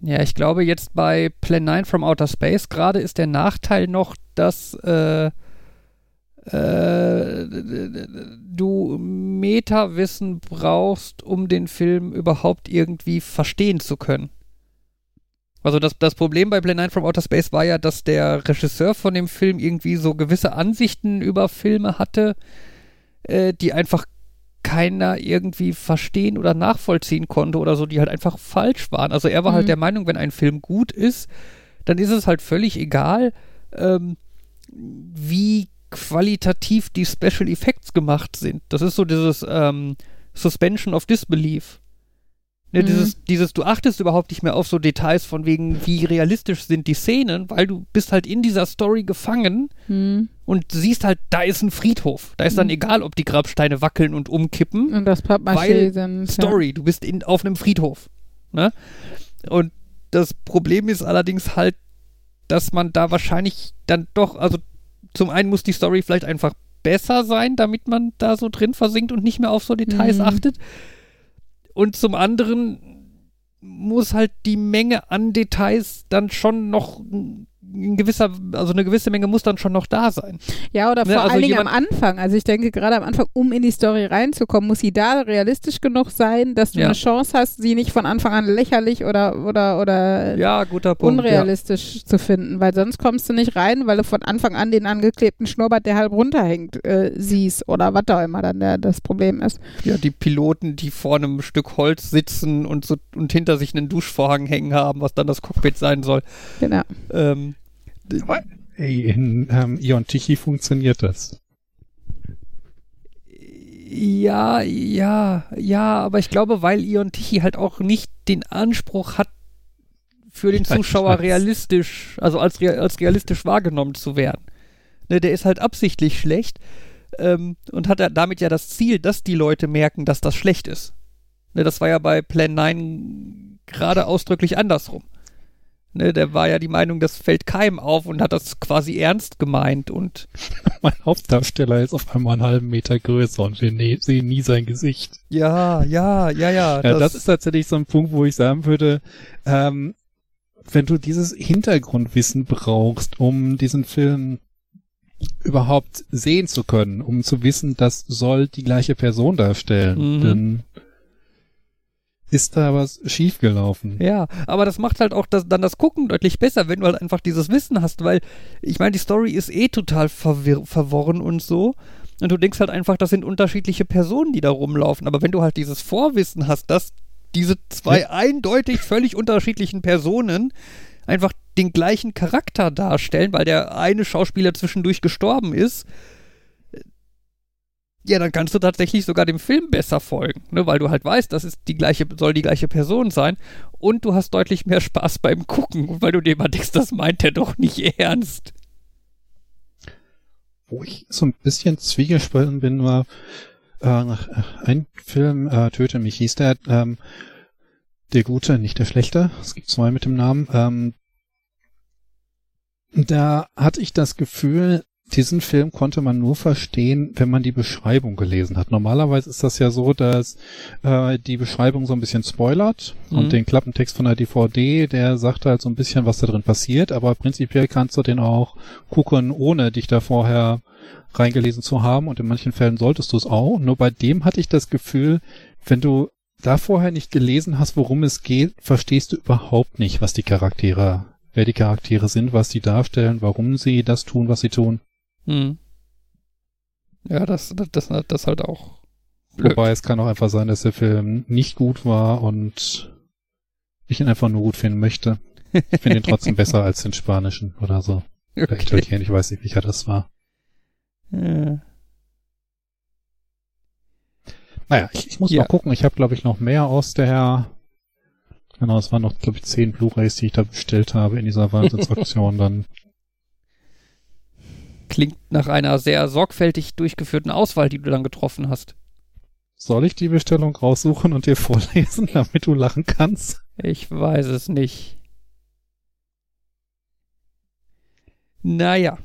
Ja, ich glaube jetzt bei Plan 9 from Outer Space gerade ist der Nachteil noch, dass äh, äh, du Meta-Wissen brauchst, um den Film überhaupt irgendwie verstehen zu können. Also das, das Problem bei Plan 9 from Outer Space war ja, dass der Regisseur von dem Film irgendwie so gewisse Ansichten über Filme hatte, äh, die einfach keiner irgendwie verstehen oder nachvollziehen konnte oder so, die halt einfach falsch waren. Also er war halt Mhm. der Meinung, wenn ein Film gut ist, dann ist es halt völlig egal, ähm, wie qualitativ die Special Effects gemacht sind. Das ist so dieses ähm, Suspension of Disbelief. Ne, Mhm. dieses, dieses, du achtest überhaupt nicht mehr auf so Details von wegen, wie realistisch sind die Szenen, weil du bist halt in dieser Story gefangen Hm. und siehst halt, da ist ein Friedhof. Da ist dann Mhm. egal, ob die Grabsteine wackeln und umkippen. Und das Pappmaché Weil sind. Story, du bist in, auf einem Friedhof. Ne? Und das Problem ist allerdings halt, dass man da wahrscheinlich dann doch, also zum einen muss die Story vielleicht einfach besser sein, damit man da so drin versinkt und nicht mehr auf so Details Mhm. achtet. Und zum anderen muss halt die Menge an Details dann schon noch gewisser, also eine gewisse Menge muss dann schon noch da sein. Ja, oder Ne, vor also allen Dingen am Anfang. Also ich denke, gerade am Anfang, um in die Story reinzukommen, muss sie da realistisch genug sein, dass du Ja. eine Chance hast, sie nicht von Anfang an lächerlich oder, oder, oder Ja, guter Punkt. Ja. unrealistisch zu finden, weil sonst kommst du nicht rein, weil du von Anfang an den angeklebten Schnurrbart, der halb runterhängt, äh, siehst oder was auch immer dann der, das Problem ist. Ja, die Piloten, die vor einem Stück Holz sitzen und, so, und hinter sich einen Duschvorhang hängen haben, was dann das Cockpit sein soll. Genau. Ähm, Aber, ey, in ähm, Ion Tichy funktioniert das. ja, ja, ja, aber ich glaube, weil Ion Tichy halt auch nicht den Anspruch hat, für den Zuschauer realistisch, also als, als realistisch wahrgenommen zu werden. Ne, der ist halt absichtlich schlecht ähm, und hat ja damit ja das Ziel, dass die Leute merken, dass das schlecht ist. Ne, das war ja bei Plan 9 gerade ausdrücklich andersrum. Ne, der war ja die Meinung, das fällt keinem auf und hat das quasi ernst gemeint und Mein Hauptdarsteller ist auf einmal einen halben Meter größer und wir ne sehen nie sein Gesicht. ja, ja, ja, ja. Ja, das, ist tatsächlich so ein Punkt, wo ich sagen würde, ähm, wenn du dieses Hintergrundwissen brauchst, um diesen Film überhaupt sehen zu können, um zu wissen, das soll die gleiche Person darstellen, Mhm. dann ist da was schiefgelaufen. Ja, aber das macht halt auch das, dann das Gucken deutlich besser, wenn du halt einfach dieses Wissen hast, weil ich meine, die Story ist eh total verwirr verworren und so. Und du denkst halt einfach, das sind unterschiedliche Personen, die da rumlaufen. Aber wenn du halt dieses Vorwissen hast, dass diese zwei eindeutig völlig unterschiedlichen Personen einfach den gleichen Charakter darstellen, weil der eine Schauspieler zwischendurch gestorben ist, ja, dann kannst du tatsächlich sogar dem Film besser folgen, ne? weil du halt weißt, das ist die gleiche, soll die gleiche Person sein und du hast deutlich mehr Spaß beim Gucken, weil du dir immer denkst, das meint er doch nicht ernst. Wo ich so ein bisschen zwiegespalten bin, war äh, äh, ein Film, äh, Töte mich hieß der, ähm, der Gute, nicht der Schlechte, es gibt zwei mit dem Namen, ähm, da hatte ich das Gefühl, diesen Film konnte man nur verstehen, wenn man die Beschreibung gelesen hat. Normalerweise ist das ja so, dass äh, die Beschreibung so ein bisschen spoilert Mhm. und den Klappentext von der DVD, der sagt halt so ein bisschen, was da drin passiert, aber prinzipiell kannst du den auch gucken, ohne dich da vorher reingelesen zu haben und in manchen Fällen solltest du es auch. Nur bei dem hatte ich das Gefühl, wenn du da vorher nicht gelesen hast, worum es geht, verstehst du überhaupt nicht, was die Charaktere, wer die Charaktere sind, was sie darstellen, warum sie das tun, was sie tun. Hm. Ja, das, das, das, das halt auch. Blöd. Wobei es kann auch einfach sein, dass der Film nicht gut war und ich ihn einfach nur gut finden möchte. Ich finde ihn trotzdem besser als den spanischen oder so. Okay. Italien, ich weiß nicht, welcher das war. Ja. Naja, ich, ich muss Ja. mal gucken. Ich habe, glaube ich, noch mehr aus der... Genau, es waren noch, glaube ich, zehn Blu-rays, die ich da bestellt habe in dieser Wahnsinnsaktion. Dann Klingt nach einer sehr sorgfältig durchgeführten Auswahl, die du dann getroffen hast. soll ich die Bestellung raussuchen und dir vorlesen, damit du lachen kannst? Ich weiß es nicht. Naja.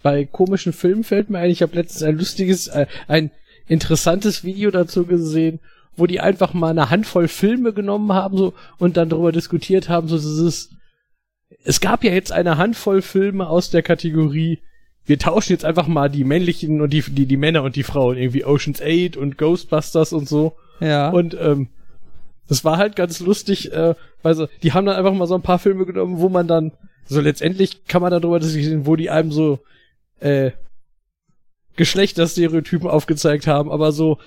Bei komischen Filmen fällt mir ein, ich habe letztens ein lustiges, äh, ein interessantes Video dazu gesehen, wo die einfach mal eine Handvoll Filme genommen haben so und dann darüber diskutiert haben, so dieses es gab ja jetzt eine Handvoll Filme aus der Kategorie wir tauschen jetzt einfach mal die männlichen und die die die Männer und die Frauen irgendwie Ocean's 8 und Ghostbusters und so Ja. und ähm, das war halt ganz lustig, äh, weil so, die haben dann einfach mal so ein paar Filme genommen, wo man dann, so letztendlich kann man darüber diskutieren, wo die einem so äh, Geschlechterstereotypen aufgezeigt haben, aber so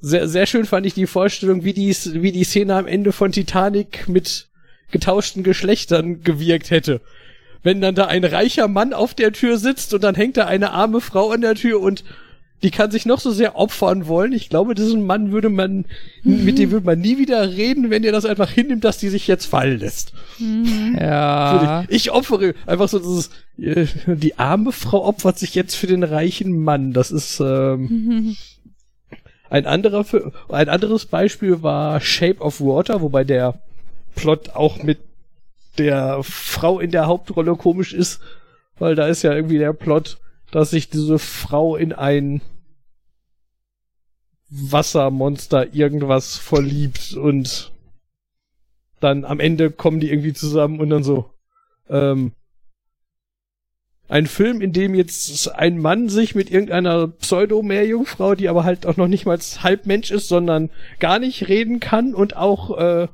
sehr, sehr schön fand ich die Vorstellung, wie die, wie die Szene am Ende von Titanic mit getauschten Geschlechtern gewirkt hätte. Wenn dann da ein reicher Mann auf der Tür sitzt und dann hängt da eine arme Frau an der Tür und die kann sich noch so sehr opfern wollen. Ich glaube, diesen Mann würde man, mit dem würde man nie wieder reden, wenn er das einfach hinnimmt, dass die sich jetzt fallen lässt. ja. Ich opfere einfach so dieses, äh, die arme Frau opfert sich jetzt für den reichen Mann. Das ist ähm, ein anderer, ein anderes Beispiel war Shape of Water, wobei der Plot auch mit der Frau in der Hauptrolle komisch ist, weil da ist ja irgendwie der Plot, dass sich diese Frau in ein Wassermonster irgendwas verliebt und dann am Ende kommen die irgendwie zusammen und dann so, ähm, ein Film, in dem jetzt ein Mann sich mit irgendeiner Pseudo-Meerjungfrau, die aber halt auch noch nicht mal halb Mensch ist, sondern gar nicht reden kann und auch äh,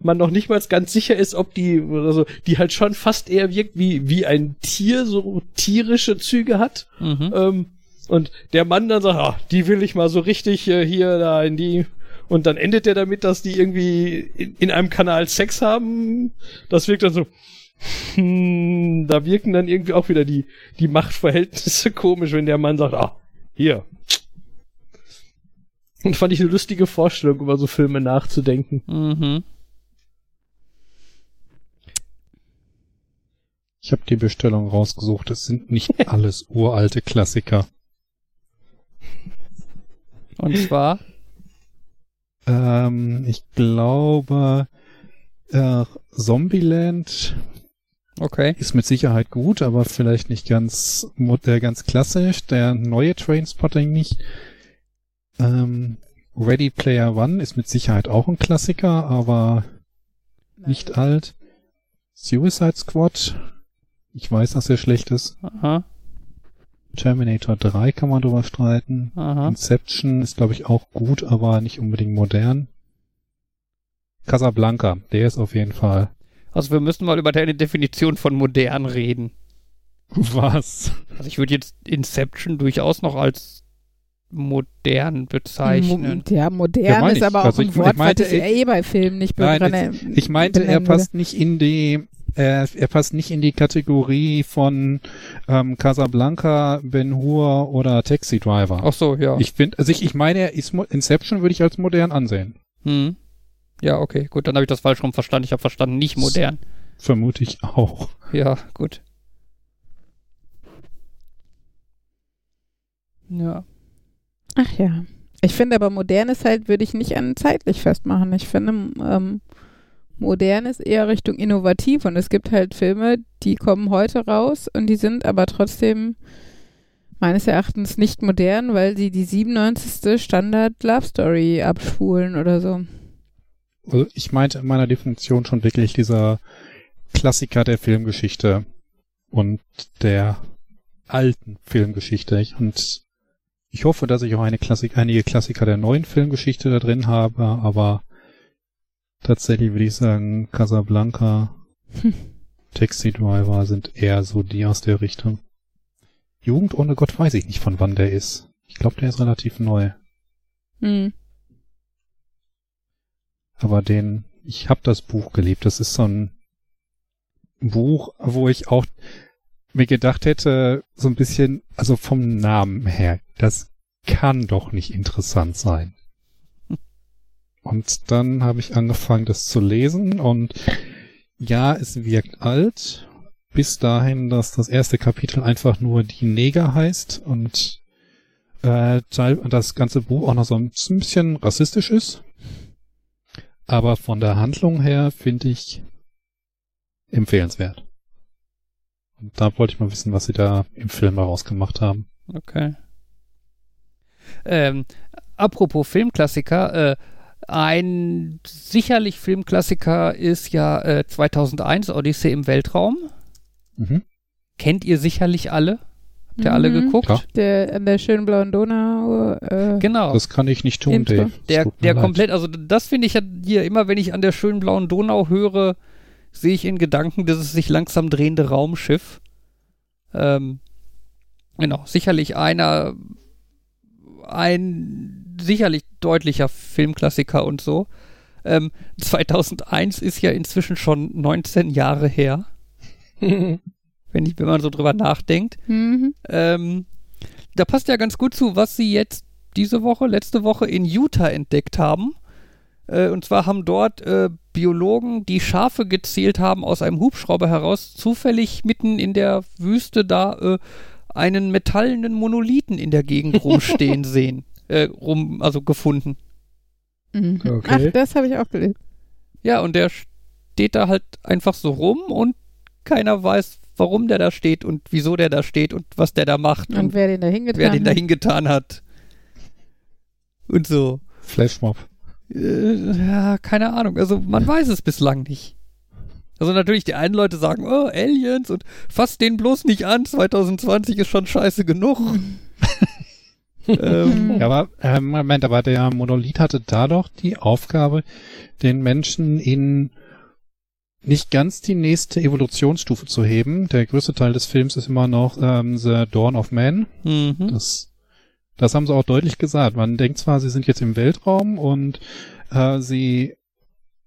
man noch nicht mal ganz sicher ist, ob die, also die halt schon fast eher wirkt wie, wie ein Tier, so tierische Züge hat. Mhm. Ähm, und der Mann dann sagt, ah, die will ich mal so richtig äh, hier da in die. Und dann endet der damit, dass die irgendwie in, in einem Kanal Sex haben. Das wirkt dann so. Hm, da wirken dann irgendwie auch wieder die, die Machtverhältnisse komisch, wenn der Mann sagt, ah, hier. Und fand ich eine lustige Vorstellung, über so Filme nachzudenken. Mhm. Ich habe die Bestellung rausgesucht. Es sind nicht alles uralte Klassiker. Und zwar, Ähm, ich glaube, äh, Zombieland okay. ist mit Sicherheit gut, aber vielleicht nicht ganz, mo- äh, ganz klassisch. Der neue Trainspotting nicht. Ähm, Ready Player One ist mit Sicherheit auch ein Klassiker, aber nicht alt. Suicide Squad. Ich weiß, dass er schlecht ist. Aha. Terminator 3 kann man drüber streiten. Aha. Inception ist, glaube ich, auch gut, aber nicht unbedingt modern. Casablanca, der ist auf jeden Fall. Also wir müssen mal über deine Definition von modern reden. Was? Also ich würde jetzt Inception durchaus noch als modern bezeichnen. Mo- Ja, modern Ja, ist aber auch Also ein ich- Wort, ich meinte, was ich eh bei Filmen nicht Nein, begrenne. Ich meinte, er passt nicht in die, äh, er passt nicht in die Kategorie von ähm, Casablanca, Ben Hur oder Taxi Driver. Ach so, ja. Ich finde, also ich, ich meine, er Inception würde ich als modern ansehen. Hm. Ja, okay, gut, dann habe ich das falsch rum verstanden. Ich habe verstanden, nicht modern. Vermute ich auch. Ja, gut. Ja. Ach ja. Ich finde aber modern ist halt, würde ich nicht an zeitlich festmachen. Ich finde, ähm, modern ist eher Richtung innovativ und es gibt halt Filme, die kommen heute raus und die sind aber trotzdem meines Erachtens nicht modern, weil sie die 97. Standard Love Story abspulen oder so. Also ich meinte in meiner Definition schon wirklich dieser Klassiker der Filmgeschichte und der alten Filmgeschichte. Und ich hoffe, dass ich auch eine Klassik, einige Klassiker der neuen Filmgeschichte da drin habe, aber tatsächlich würde ich sagen, Casablanca, Taxi Driver sind eher so die aus der Richtung. Jugend ohne Gott weiß ich nicht, von wann der ist. Ich glaube, der ist relativ neu. Hm. Aber den, ich habe das Buch geliebt. Das ist so ein Buch, wo ich auch mir gedacht hätte, so ein bisschen, also vom Namen her, das kann doch nicht interessant sein. Und dann habe ich angefangen, das zu lesen und ja, es wirkt alt, bis dahin, dass das erste Kapitel einfach nur die Neger heißt und äh, das ganze Buch auch noch so ein bisschen rassistisch ist. Aber von der Handlung her finde ich empfehlenswert. Und da wollte ich mal wissen, was sie da im Film daraus gemacht haben. Okay. Ähm, apropos Filmklassiker, äh, ein sicherlich Filmklassiker ist ja äh, 2001 Odyssee im Weltraum. Mhm. Kennt ihr sicherlich alle? Habt ihr alle Mhm. geguckt? Klar. Der an der schönen blauen Donau. Äh, Genau. Das kann ich nicht tun, Intro. Dave. Der der leid. komplett, also das finde ich ja hier immer, wenn ich an der schönen blauen Donau höre, sehe ich in Gedanken dieses sich langsam drehende Raumschiff. Ähm, genau, sicherlich einer, ein sicherlich deutlicher Filmklassiker und so. Ähm, 2001 ist ja inzwischen schon 19 Jahre her, wenn, ich, wenn man so drüber nachdenkt. mhm. Ähm, da passt ja ganz gut zu, was sie jetzt diese Woche, letzte Woche in Utah entdeckt haben. Äh, und zwar haben dort äh, Biologen, die Schafe gezählt haben, aus einem Hubschrauber heraus zufällig mitten in der Wüste da äh, einen metallenen Monolithen in der Gegend rumstehen sehen. Äh, rum, also gefunden. Mhm. Okay. Ach, das habe ich auch gelesen. Ja, und der steht da halt einfach so rum und keiner weiß, warum der da steht und wieso der da steht und was der da macht Und wer den da hingetan wer den da hat. hingetan hat. Und so. Flashmob. Äh, ja, keine Ahnung. Also man weiß es bislang nicht. Also natürlich, die einen Leute sagen, oh, Aliens und fasst den bloß nicht an, 2020 ist schon scheiße genug. ähm, Ja, aber äh, Moment, aber der Monolith hatte da doch die Aufgabe, den Menschen in nicht ganz die nächste Evolutionsstufe zu heben. Der größte Teil des Films ist immer noch ähm, The Dawn of Man. mhm. Das, das haben sie auch deutlich gesagt. Man denkt zwar, sie sind jetzt im Weltraum und äh, sie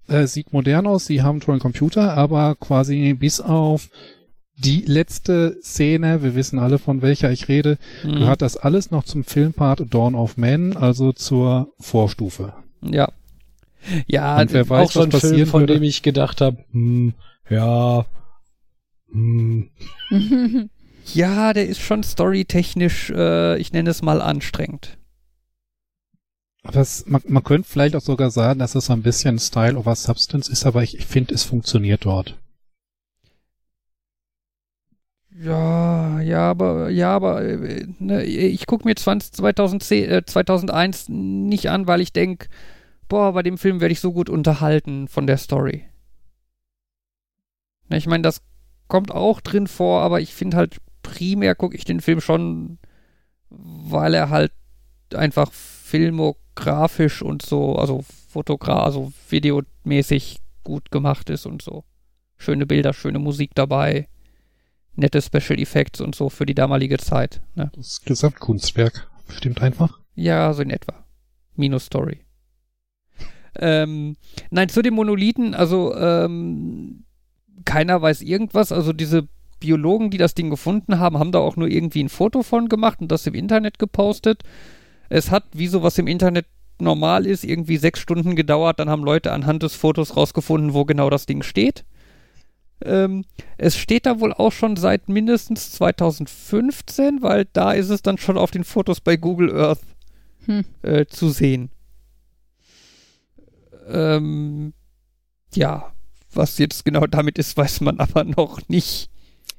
äh, sieht modern aus, sie haben einen tollen Computer, aber quasi bis auf die letzte Szene, wir wissen alle von welcher ich rede, Mhm. gehört das alles noch zum Filmpart Dawn of Man, also zur Vorstufe. Ja. Ja, Und wer weiß, auch so was ein Film, von würde. dem ich gedacht habe, hm, ja, hm, ja, der ist schon storytechnisch, äh, ich nenne es mal anstrengend. Was, man, man könnte vielleicht auch sogar sagen, dass es so ein bisschen Style over Substance ist, aber ich, ich finde, es funktioniert dort. Ja, ja, aber, ja, aber äh, ne, ich gucke mir 20, 2010, äh, 2001 nicht an, weil ich denke, boah, bei dem Film werde ich so gut unterhalten von der Story. Ne, ich meine, das kommt auch drin vor, aber ich finde halt primär gucke ich den Film schon, weil er halt einfach filmografisch und so, also fotogra also videomäßig gut gemacht ist und so. Schöne Bilder, schöne Musik dabei nette Special Effects und so für die damalige Zeit. Ne? Das Gesamtkunstwerk stimmt einfach. Ja, so in etwa. Minus Story. Ähm, nein, zu dem Monolithen, also ähm, keiner weiß irgendwas. Also diese Biologen, die das Ding gefunden haben, haben da auch nur irgendwie ein Foto von gemacht und das im Internet gepostet. Es hat, wie sowas im Internet normal ist, irgendwie sechs Stunden gedauert. Dann haben Leute anhand des Fotos rausgefunden, wo genau das Ding steht. Ähm, es steht da wohl auch schon seit mindestens 2015, weil da ist es dann schon auf den Fotos bei Google Earth Hm. äh, zu sehen. Ähm, ja, Was jetzt genau damit ist, weiß man aber noch nicht.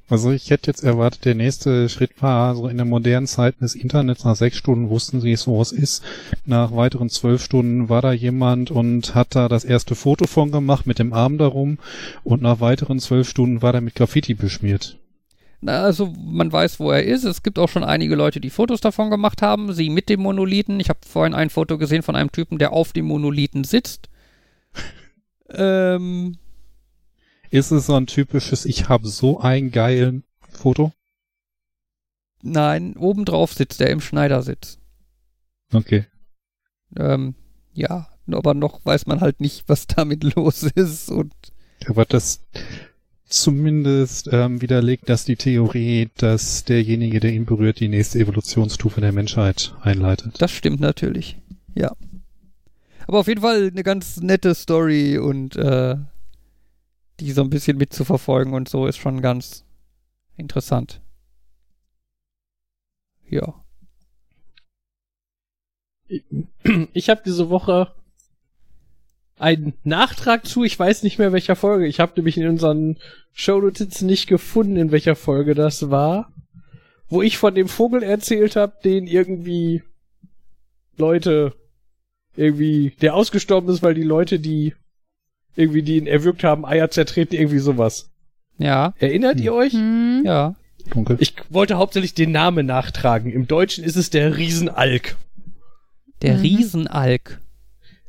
Also ich hätte jetzt erwartet, der nächste Schritt war so in der modernen Zeiten des Internets. Nach sechs Stunden wussten sie es, wo es ist. Nach weiteren zwölf Stunden war da jemand und hat da das erste Foto von gemacht mit dem Arm darum. Und nach weiteren zwölf Stunden war der mit Graffiti beschmiert. Na, also man weiß, wo er ist. Es gibt auch schon einige Leute, die Fotos davon gemacht haben. Sie mit dem Monolithen. Ich habe vorhin ein Foto gesehen von einem Typen, der auf dem Monolithen sitzt. ähm, Ist es so ein typisches, ich habe so ein geilen Foto? nein, obendrauf sitzt er im Schneidersitz. Okay. Ähm, ja, aber noch weiß man halt nicht, was damit los ist. Und Aber das zumindest ähm, widerlegt, dass die Theorie, dass derjenige, der ihn berührt, die nächste Evolutionsstufe der Menschheit einleitet. das stimmt natürlich. Ja. Aber auf jeden Fall eine ganz nette Story und äh, die so ein bisschen mitzuverfolgen und so ist schon ganz interessant. Ja. Ich habe diese Woche einen Nachtrag zu, ich weiß nicht mehr welcher Folge. Ich habe nämlich in unseren Shownotizen nicht gefunden, in welcher Folge das war, wo ich von dem Vogel erzählt habe, den irgendwie Leute irgendwie, der ausgestorben ist, weil die Leute, die irgendwie die ihn erwürgt haben, Eier zertreten, irgendwie sowas. Ja, Erinnert ihr euch? Hm. ja. Dunkel. Ich wollte hauptsächlich den Namen nachtragen. Im Deutschen ist es der Riesenalk. Der Mhm. Riesenalk.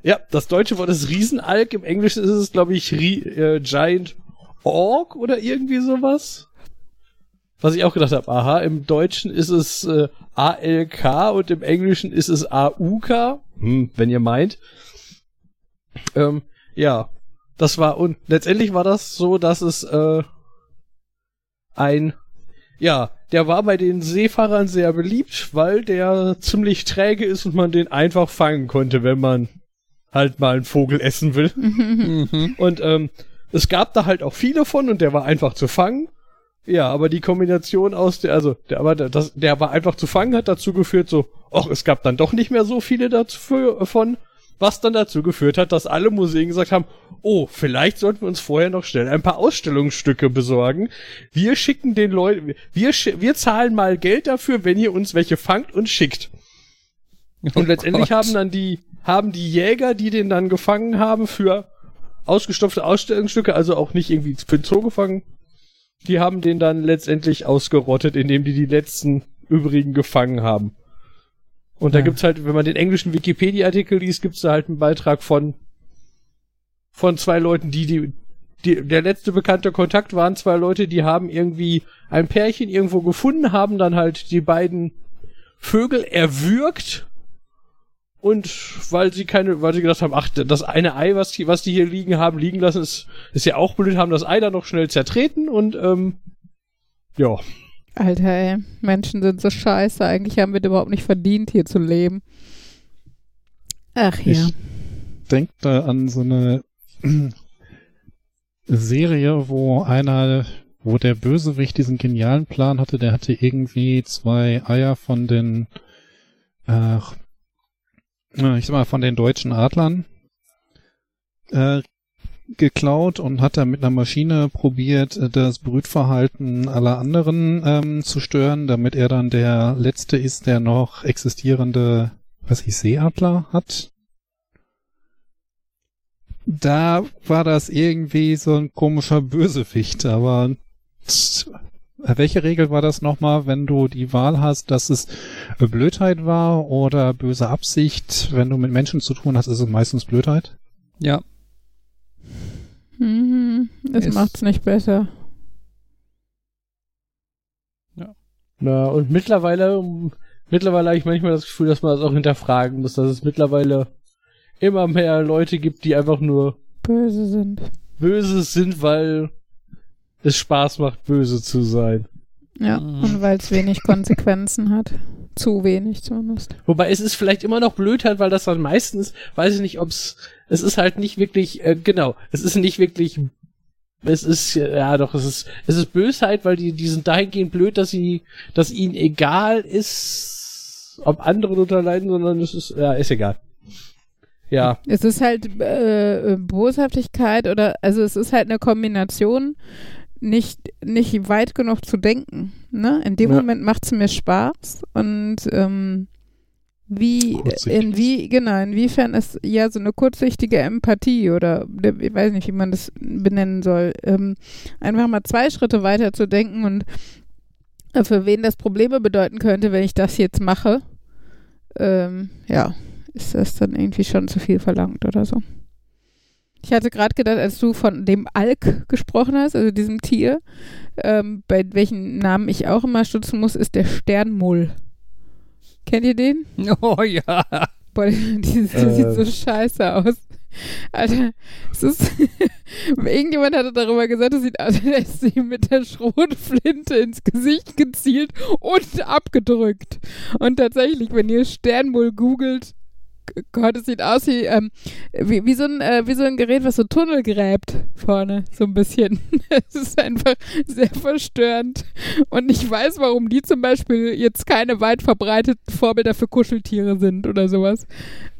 Ja, das deutsche Wort ist Riesenalk. Im Englischen ist es, glaube ich, Ri äh, Giant Orc oder irgendwie sowas. Was ich auch gedacht habe, aha, im Deutschen ist es äh, ALK und im Englischen ist es AUK. Hm, wenn ihr meint. Ähm, ja, das war und letztendlich war das so, dass es äh, ein ja, der war bei den Seefahrern sehr beliebt, weil der ziemlich träge ist und man den einfach fangen konnte, wenn man halt mal einen Vogel essen will. Mhm. Und ähm, es gab da halt auch viele von und der war einfach zu fangen. Ja, aber die Kombination aus der, also der, aber das, der war einfach zu fangen, hat dazu geführt, so, ach, es gab dann doch nicht mehr so viele davon, was dann dazu geführt hat, dass alle Museen gesagt haben, oh, vielleicht sollten wir uns vorher noch schnell ein paar Ausstellungsstücke besorgen. Wir schicken den Leuten, wir, schi- wir zahlen mal Geld dafür, wenn ihr uns welche fangt und schickt. Oh Und letztendlich Gott. haben dann die, haben die Jäger, die den dann gefangen haben, für ausgestopfte Ausstellungsstücke, also auch nicht irgendwie für den Zoo gefangen, die haben den dann letztendlich ausgerottet, indem die die letzten übrigen gefangen haben. Und da Ja. gibt's halt, wenn man den englischen Wikipedia-Artikel liest, gibt's da halt einen Beitrag von, von zwei Leuten, die, die, die, der letzte bekannte Kontakt waren zwei Leute, die haben irgendwie ein Pärchen irgendwo gefunden, haben dann halt die beiden Vögel erwürgt und weil sie keine, weil sie gedacht haben, ach, das eine Ei, was die, was die hier liegen haben, liegen lassen, ist, ist ja auch blöd, haben das Ei dann noch schnell zertreten und ähm, ja. Alter, ey. Menschen sind so scheiße. Eigentlich haben wir das überhaupt nicht verdient, hier zu leben. Ach ja. Ich denke da an so eine Serie, wo einer, wo der Bösewicht diesen genialen Plan hatte, der hatte irgendwie zwei Eier von den, äh, ich sag mal, von den deutschen Adlern äh, geklaut und hat dann mit einer Maschine probiert, äh, das Brütverhalten aller anderen ähm, zu stören, damit er dann der letzte ist, der noch existierende, was ich, Seeadler hat. Da war das irgendwie so ein komischer Bösewicht, aber tss, welche Regel war das nochmal, wenn du die Wahl hast, dass es Blödheit war oder böse Absicht? Wenn du mit Menschen zu tun hast, ist es meistens Blödheit. Ja, Das Ist- macht's nicht besser. Na, und mittlerweile, mittlerweile habe ich manchmal das Gefühl, dass man das auch hinterfragen muss, dass es mittlerweile immer mehr Leute gibt, die einfach nur Böse sind. böse sind, weil es Spaß macht, böse zu sein. Ja. Mhm. Und weil es wenig Konsequenzen hat. Zu wenig zumindest. Wobei es ist vielleicht immer noch Blödheit, weil das dann meistens, weiß ich nicht, ob's, es ist halt nicht wirklich, äh, genau, es ist nicht wirklich, es ist, äh, ja doch, es ist, es ist Bösheit, weil die, die sind dahingehend blöd, dass sie, dass ihnen egal ist, ob andere darunter leiden, sondern es ist, ja, ist egal. Ja. Es ist halt äh, Boshaftigkeit oder, also es ist halt eine Kombination, nicht, nicht weit genug zu denken. Ne? In dem Ja. Moment macht es mir Spaß und ähm, wie, in wie, genau, inwiefern ist ja so eine kurzsichtige Empathie oder ne, ich weiß nicht, wie man das benennen soll, ähm, einfach mal zwei Schritte weiter zu denken und äh, für wen das Probleme bedeuten könnte, wenn ich das jetzt mache, ähm, ja, ist das dann irgendwie schon zu viel verlangt oder so. Ich hatte gerade gedacht, als du von dem Alk gesprochen hast, also diesem Tier, ähm, bei welchen Namen ich auch immer stutzen muss, ist der Sternmull. Kennt ihr den? Oh ja. Boah, die, die Äh. sieht so scheiße aus. Alter, es ist. Irgendjemand hatte darüber gesagt, es sieht aus, als hätte sie mit der Schrotflinte ins Gesicht gezielt und abgedrückt. Und tatsächlich, wenn ihr Sternmull googelt, Gott, es sieht aus wie, ähm, wie, wie, so ein, äh, wie so ein Gerät, was so Tunnel gräbt vorne, so ein bisschen. Es ist einfach sehr verstörend. Und ich weiß, warum die zum Beispiel jetzt keine weit verbreiteten Vorbilder für Kuscheltiere sind oder sowas.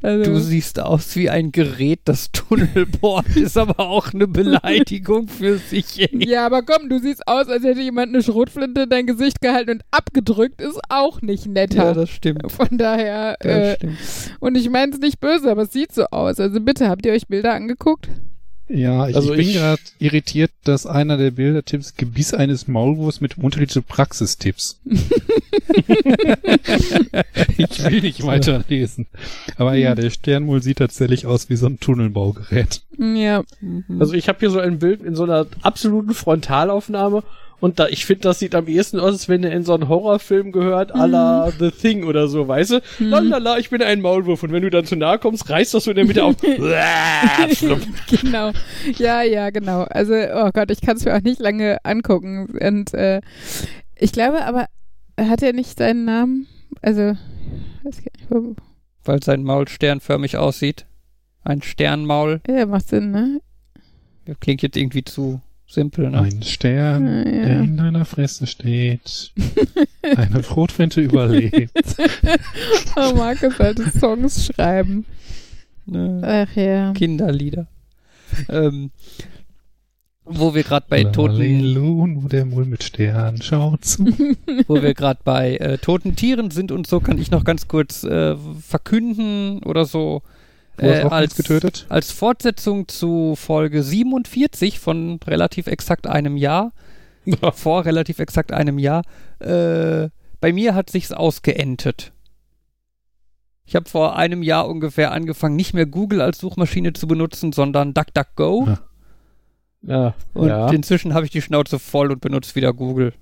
Also, Du siehst aus wie ein Gerät, das Tunnel bohrt, ist aber auch eine Beleidigung für sich. ey. ja, aber komm, du siehst aus, als hätte jemand eine Schrotflinte in dein Gesicht gehalten und abgedrückt, ist auch nicht netter. Ja, das stimmt. Von daher, Das äh, stimmt. und ich meine es nicht böse, aber es sieht so aus. Also bitte, habt ihr euch Bilder angeguckt? Ja, ich, Also ich bin gerade irritiert, dass einer der Bildertipps Gebiss eines Maulwurfs mit Untertitel Praxistipps. ich will nicht weiterlesen. Aber ja, der Sternmull sieht tatsächlich aus wie so ein Tunnelbaugerät. Ja. Also ich habe hier so ein Bild in so einer absoluten Frontalaufnahme und da ich finde, das sieht am ehesten aus, als wenn er in so einen Horrorfilm gehört, à la The Thing oder so, weißt du? Lalala, ich bin ein Maulwurf und wenn du dann zu nahe kommst, reißt das so in der Mitte auf. Genau. Ja, ja, genau. Also, oh Gott, ich kann es mir auch nicht lange angucken. Und äh, ich glaube aber, hat er nicht seinen Namen? Also, weiß gar nicht, Weil sein Maul sternförmig aussieht. Ein Sternmaul. ja, macht Sinn, ne? Klingt jetzt irgendwie zu simpel, ne? Ein Stern, Ja, ja. der in deiner Fresse steht. Eine Schrotflinte überlebt. Oh, Markus sollte Songs schreiben. ne? Ach ja. Kinderlieder. ähm, wo wir gerade bei toten, Lalilu, nur der Mull mit Stern schaut zu. wo wir gerade bei äh, toten Tieren sind und so, kann ich noch ganz kurz äh, verkünden oder so. Äh, auch als, getötet? als Fortsetzung zu Folge 47 von relativ exakt einem Jahr, vor relativ exakt einem Jahr, äh, bei mir hat sich's ausgeentet. Ich habe vor einem Jahr ungefähr angefangen, nicht mehr Google als Suchmaschine zu benutzen, sondern DuckDuckGo. Ah. Ja, Und ja. inzwischen habe ich die Schnauze voll und benutze wieder Google.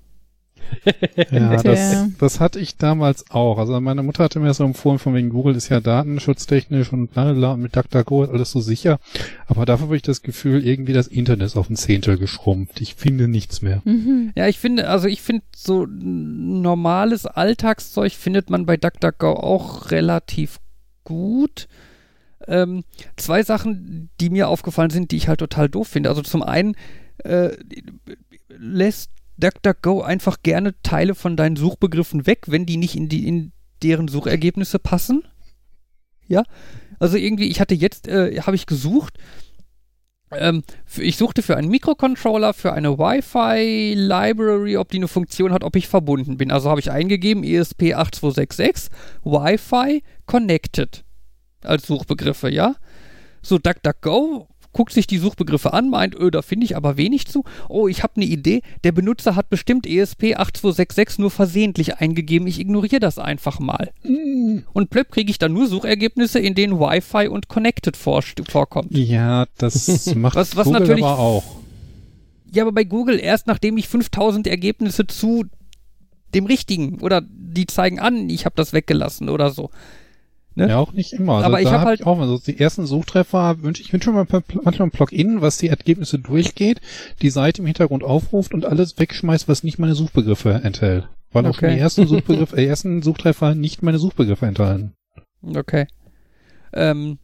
Ja, das, das hatte ich damals auch. Also meine Mutter hatte mir so empfohlen, von wegen Google ist ja datenschutztechnisch und lalala, mit DuckDuckGo ist alles so sicher. Aber dafür habe ich das Gefühl, irgendwie das Internet ist auf ein Zehntel geschrumpft. Ich finde nichts mehr. Mhm. Ja, ich finde, also ich finde so normales Alltagszeug findet man bei DuckDuckGo auch relativ gut. Ähm, zwei Sachen, die mir aufgefallen sind, die ich halt total doof finde. Also zum einen äh, lässt DuckDuckGo einfach gerne Teile von deinen Suchbegriffen weg, wenn die nicht in die in deren Suchergebnisse passen. Ja, also irgendwie, ich hatte jetzt, äh, habe ich gesucht, ähm, für, ich suchte für einen Mikrocontroller, für eine Wi-Fi-Library, ob die eine Funktion hat, ob ich verbunden bin. Also habe ich eingegeben E ESP8266 Wi-Fi Connected als Suchbegriffe, ja. So, DuckDuckGo guckt sich die Suchbegriffe an, meint, öh, da finde ich aber wenig zu. Oh, ich habe eine Idee, der Benutzer hat bestimmt E ESP8266 nur versehentlich eingegeben, ich ignoriere das einfach mal. Und plöpp kriege ich dann nur Suchergebnisse, in denen Wi-Fi und Connected vor, vorkommt. Ja, das macht Was- was Google natürlich- aber auch. Ja, aber bei Google erst nachdem ich 5000 Ergebnisse zu dem richtigen oder die zeigen an, ich habe das weggelassen oder so. Ne? Ja, auch nicht immer. Also Aber ich da hab hab halt- ich auch mal so die ersten Suchtreffer wünsche ich wünsche mir manchmal ein Plugin, was die Ergebnisse durchgeht, die Seite im Hintergrund aufruft und alles wegschmeißt, was nicht meine Suchbegriffe enthält. Weil auch schon Okay. die ersten Suchbegriffe, äh, ersten Suchtreffer nicht meine Suchbegriffe enthalten. Okay. Ähm,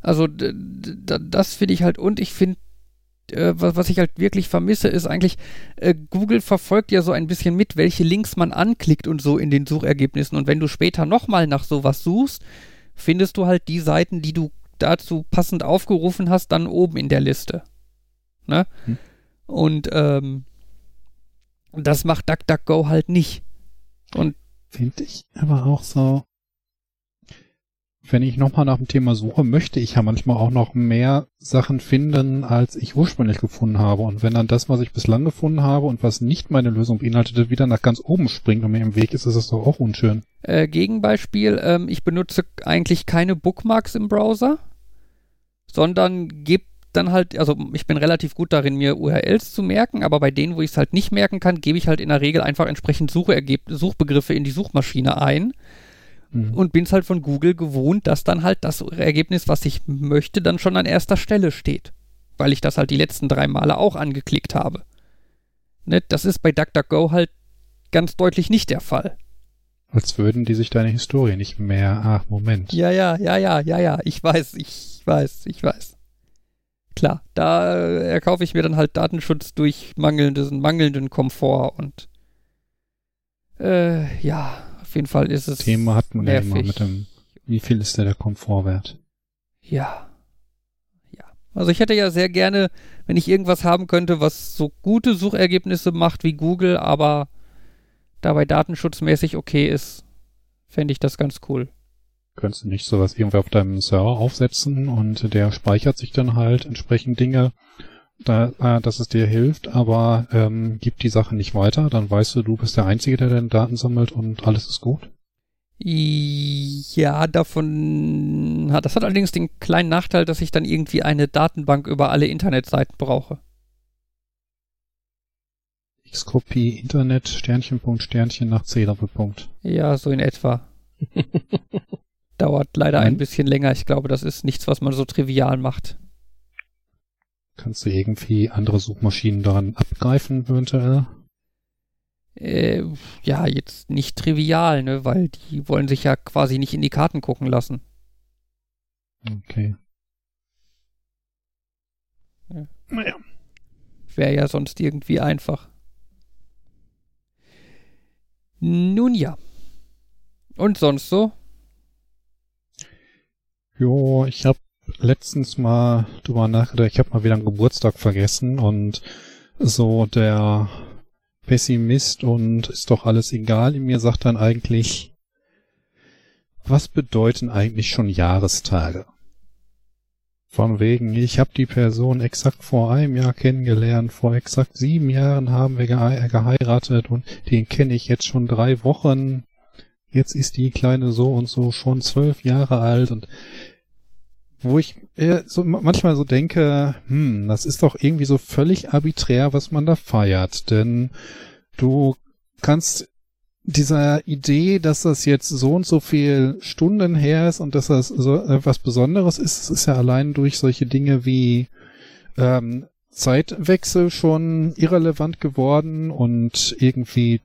also das finde ich halt und ich finde, äh, was, was ich halt wirklich vermisse, ist eigentlich, äh, Google verfolgt ja so ein bisschen mit, welche Links man anklickt und so in den Suchergebnissen. Und wenn du später nochmal nach sowas suchst, findest du halt die Seiten, die du dazu passend aufgerufen hast, dann oben in der Liste. Ne? Hm. Und ähm, das macht DuckDuckGo halt nicht. Und Finde ich aber auch so. Wenn ich nochmal nach dem Thema suche, möchte ich ja manchmal auch noch mehr Sachen finden, als ich ursprünglich gefunden habe. Und wenn dann das, was ich bislang gefunden habe und was nicht meine Lösung beinhaltete, wieder nach ganz oben springt und mir im Weg ist, ist das doch auch unschön. Äh, Gegenbeispiel, ähm, ich benutze eigentlich keine Bookmarks im Browser, sondern gebe dann halt, also ich bin relativ gut darin, mir URLs zu merken, aber bei denen, wo ich es halt nicht merken kann, gebe ich halt in der Regel einfach entsprechend Suchergeb Suchbegriffe in die Suchmaschine ein Mhm. und bin es halt von Google gewohnt, dass dann halt das Ergebnis, was ich möchte, dann schon an erster Stelle steht. Weil ich das halt die letzten drei Male auch angeklickt habe. Ne, das ist bei DuckDuckGo halt ganz deutlich nicht der Fall. Als würden die sich deine Historie nicht mehr. Ach, Moment. Ja, ja, ja, ja, ja, ja. Ich weiß, ich weiß, ich weiß. Klar, da äh, erkaufe ich mir dann halt Datenschutz durch mangelnden, mangelnden Komfort und äh, ja, jeden Fall ist es. Thema hat man ja immer nervig. mit dem, wie viel ist der der Komfortwert? Ja. Ja. Also ich hätte ja sehr gerne, wenn ich irgendwas haben könnte, was so gute Suchergebnisse macht wie Google, aber dabei datenschutzmäßig okay ist, fände ich das ganz cool. Könntest du nicht sowas irgendwie auf deinem Server aufsetzen und der speichert sich dann halt entsprechend Dinge, da, äh, dass es dir hilft, aber ähm, gibt die Sache nicht weiter, dann weißt du, du bist der Einzige, der deine Daten sammelt und alles ist gut. Ja, davon hat das hat allerdings den kleinen Nachteil, dass ich dann irgendwie eine Datenbank über alle Internetseiten brauche. Xcopy Internet Sternchen Punkt Sternchen nach C Doppelpunkt. Ja, so in etwa. Dauert leider ein Mhm. bisschen länger. Ich glaube, das ist nichts, was man so trivial macht. Kannst du irgendwie andere Suchmaschinen daran abgreifen eventuell? Äh, ja, jetzt nicht trivial, ne, weil die wollen sich ja quasi nicht in die Karten gucken lassen. Okay. Ja. Naja. Wäre ja sonst irgendwie einfach. Nun ja. Und sonst so? Jo, ich habe letztens mal drüber nachgedacht, ich habe mal wieder einen Geburtstag vergessen und so der Pessimist und ist doch alles egal in mir sagt dann eigentlich, was bedeuten eigentlich schon Jahrestage? Von wegen, ich habe die Person exakt vor einem Jahr kennengelernt, vor exakt sieben Jahren haben wir gehe- geheiratet und den kenne ich jetzt schon drei Wochen. Jetzt ist die Kleine so und so schon zwölf Jahre alt und wo ich äh, so ma- manchmal so denke, hm, das ist doch irgendwie so völlig arbiträr, was man da feiert, denn du kannst dieser Idee, dass das jetzt so und so viel Stunden her ist und dass das so äh, was Besonderes ist, ist ja allein durch solche Dinge wie ähm, Zeitwechsel schon irrelevant geworden und irgendwie,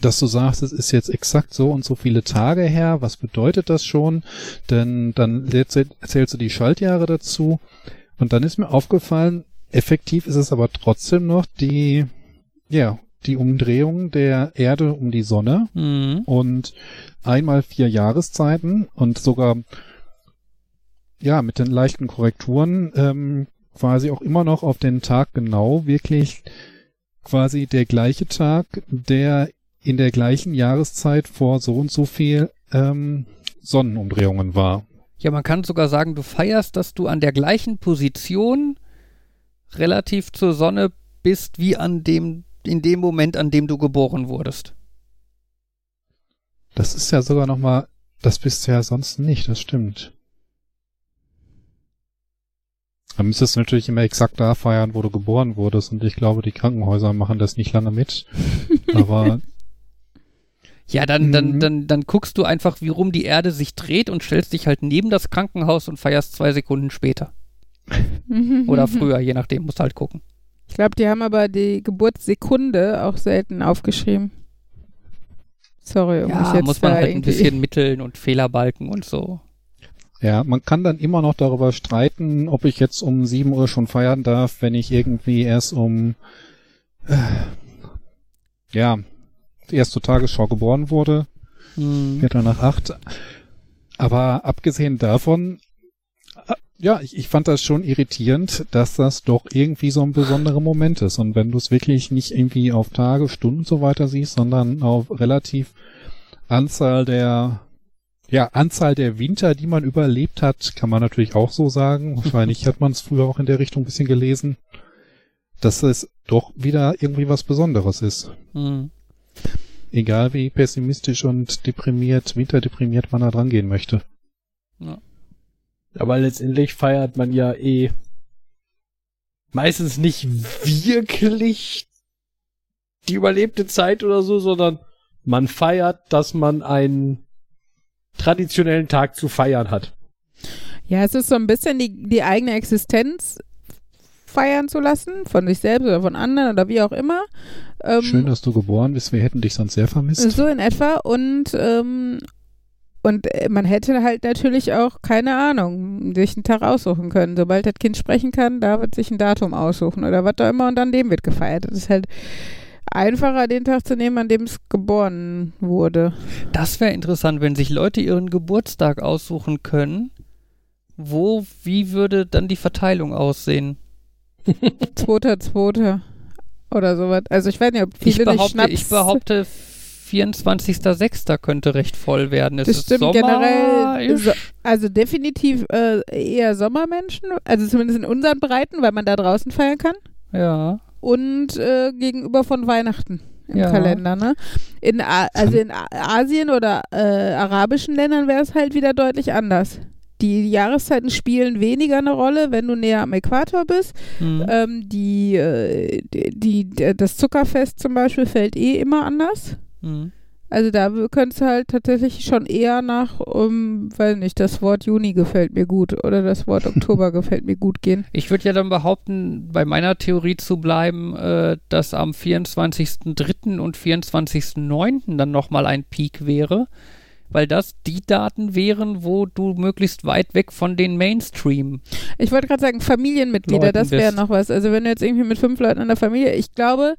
dass du sagst, es ist jetzt exakt so und so viele Tage her, was bedeutet das schon? Denn dann erzählst du die Schaltjahre dazu und dann ist mir aufgefallen, effektiv ist es aber trotzdem noch die, ja, die Umdrehung der Erde um die Sonne Mhm. und einmal vier Jahreszeiten und sogar ja mit den leichten Korrekturen ähm, quasi auch immer noch auf den Tag genau wirklich quasi der gleiche Tag, der in der gleichen Jahreszeit vor so und so viel ähm, Sonnenumdrehungen war. Ja, man kann sogar sagen, du feierst, dass du an der gleichen Position relativ zur Sonne bist, wie an dem, in dem Moment, an dem du geboren wurdest. Das ist ja sogar noch mal, das bist du ja sonst nicht, das stimmt. Dann müsstest du natürlich immer exakt da feiern, wo du geboren wurdest. Und ich glaube, die Krankenhäuser machen das nicht lange mit. Aber Ja, dann, dann, Mhm. dann, dann guckst du einfach, wie rum die Erde sich dreht und stellst dich halt neben das Krankenhaus und feierst zwei Sekunden später. Oder früher, je nachdem, musst halt gucken. Ich glaube, die haben aber die Geburtssekunde auch selten aufgeschrieben. Sorry, um mich Ja, jetzt muss man halt ein bisschen mitteln und Fehlerbalken und so. ja, man kann dann immer noch darüber streiten, ob ich jetzt um 7 Uhr schon feiern darf, wenn ich irgendwie erst um, äh, ja, erst zur Tagesschau geboren wurde. Hm. Viertel nach acht. Aber abgesehen davon, äh, ja, ich, ich fand das schon irritierend, dass das doch irgendwie so ein besonderer Moment ist. Und wenn du es wirklich nicht irgendwie auf Tage, Stunden und so weiter siehst, sondern auf relativ Anzahl der, ja, Anzahl der Winter, die man überlebt hat, kann man natürlich auch so sagen. Wahrscheinlich hat man es früher auch in der Richtung ein bisschen gelesen, dass es doch wieder irgendwie was Besonderes ist. Hm. Egal wie pessimistisch und deprimiert, winterdeprimiert man da dran gehen möchte. Aber letztendlich feiert man ja eh meistens nicht wirklich die überlebte Zeit oder so, sondern man feiert, dass man einen traditionellen Tag zu feiern hat. Ja, es ist so ein bisschen die, die eigene Existenz feiern zu lassen, von sich selbst oder von anderen oder wie auch immer. Ähm, Schön, dass du geboren bist. Wir hätten dich sonst sehr vermisst. So in etwa. Und, ähm, und äh, man hätte halt natürlich auch, keine Ahnung, sich einen Tag aussuchen können. Sobald das Kind sprechen kann, da wird sich ein Datum aussuchen oder was auch immer und an dem wird gefeiert. Das ist halt einfacher, den Tag zu nehmen, an dem es geboren wurde. Das wäre interessant, wenn sich Leute ihren Geburtstag aussuchen können. Wo, wie würde dann die Verteilung aussehen? Zweiter, zweiter oder sowas. Also ich weiß nicht, ob Ich viele nicht behaupte, Schnaps... ich behaupte 24.06. könnte recht voll werden. Es Das ist stimmt Sommer generell. So, also definitiv äh, eher Sommermenschen, also zumindest in unseren Breiten, weil man da draußen feiern kann. Ja. Und äh, gegenüber von Weihnachten im Ja. Kalender, ne? In A also in A Asien oder äh, arabischen Ländern wäre es halt wieder deutlich anders. Die Jahreszeiten spielen weniger eine Rolle, wenn du näher am Äquator bist. Hm. Ähm, die, äh, die, die, das Zuckerfest zum Beispiel fällt eh immer anders. Hm. Also da könntest du halt tatsächlich schon eher nach, um, weiß nicht, das Wort Juni gefällt mir gut oder das Wort Oktober gefällt mir gut gehen. Ich würde ja dann behaupten, bei meiner Theorie zu bleiben, äh, dass am 24.03. und 24.09. dann nochmal ein Peak wäre, weil das die Daten wären, wo du möglichst weit weg von den Mainstream. Ich wollte gerade sagen, Familienmitglieder, Leuten das wäre noch was. Also wenn du jetzt irgendwie mit fünf Leuten in der Familie, ich glaube,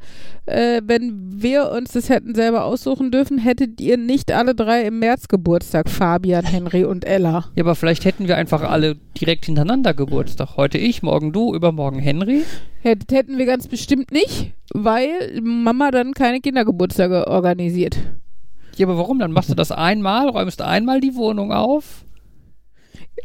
äh, wenn wir uns das hätten selber aussuchen dürfen, hättet ihr nicht alle drei im März Geburtstag, Fabian, Henry und Ella. Ja, aber vielleicht hätten wir einfach alle direkt hintereinander Geburtstag. Heute ich, morgen du, übermorgen Henry. Hätt, hätten wir ganz bestimmt nicht, weil Mama dann keine Kindergeburtstage organisiert. Ja, aber warum? Dann machst du das einmal, räumst einmal die Wohnung auf.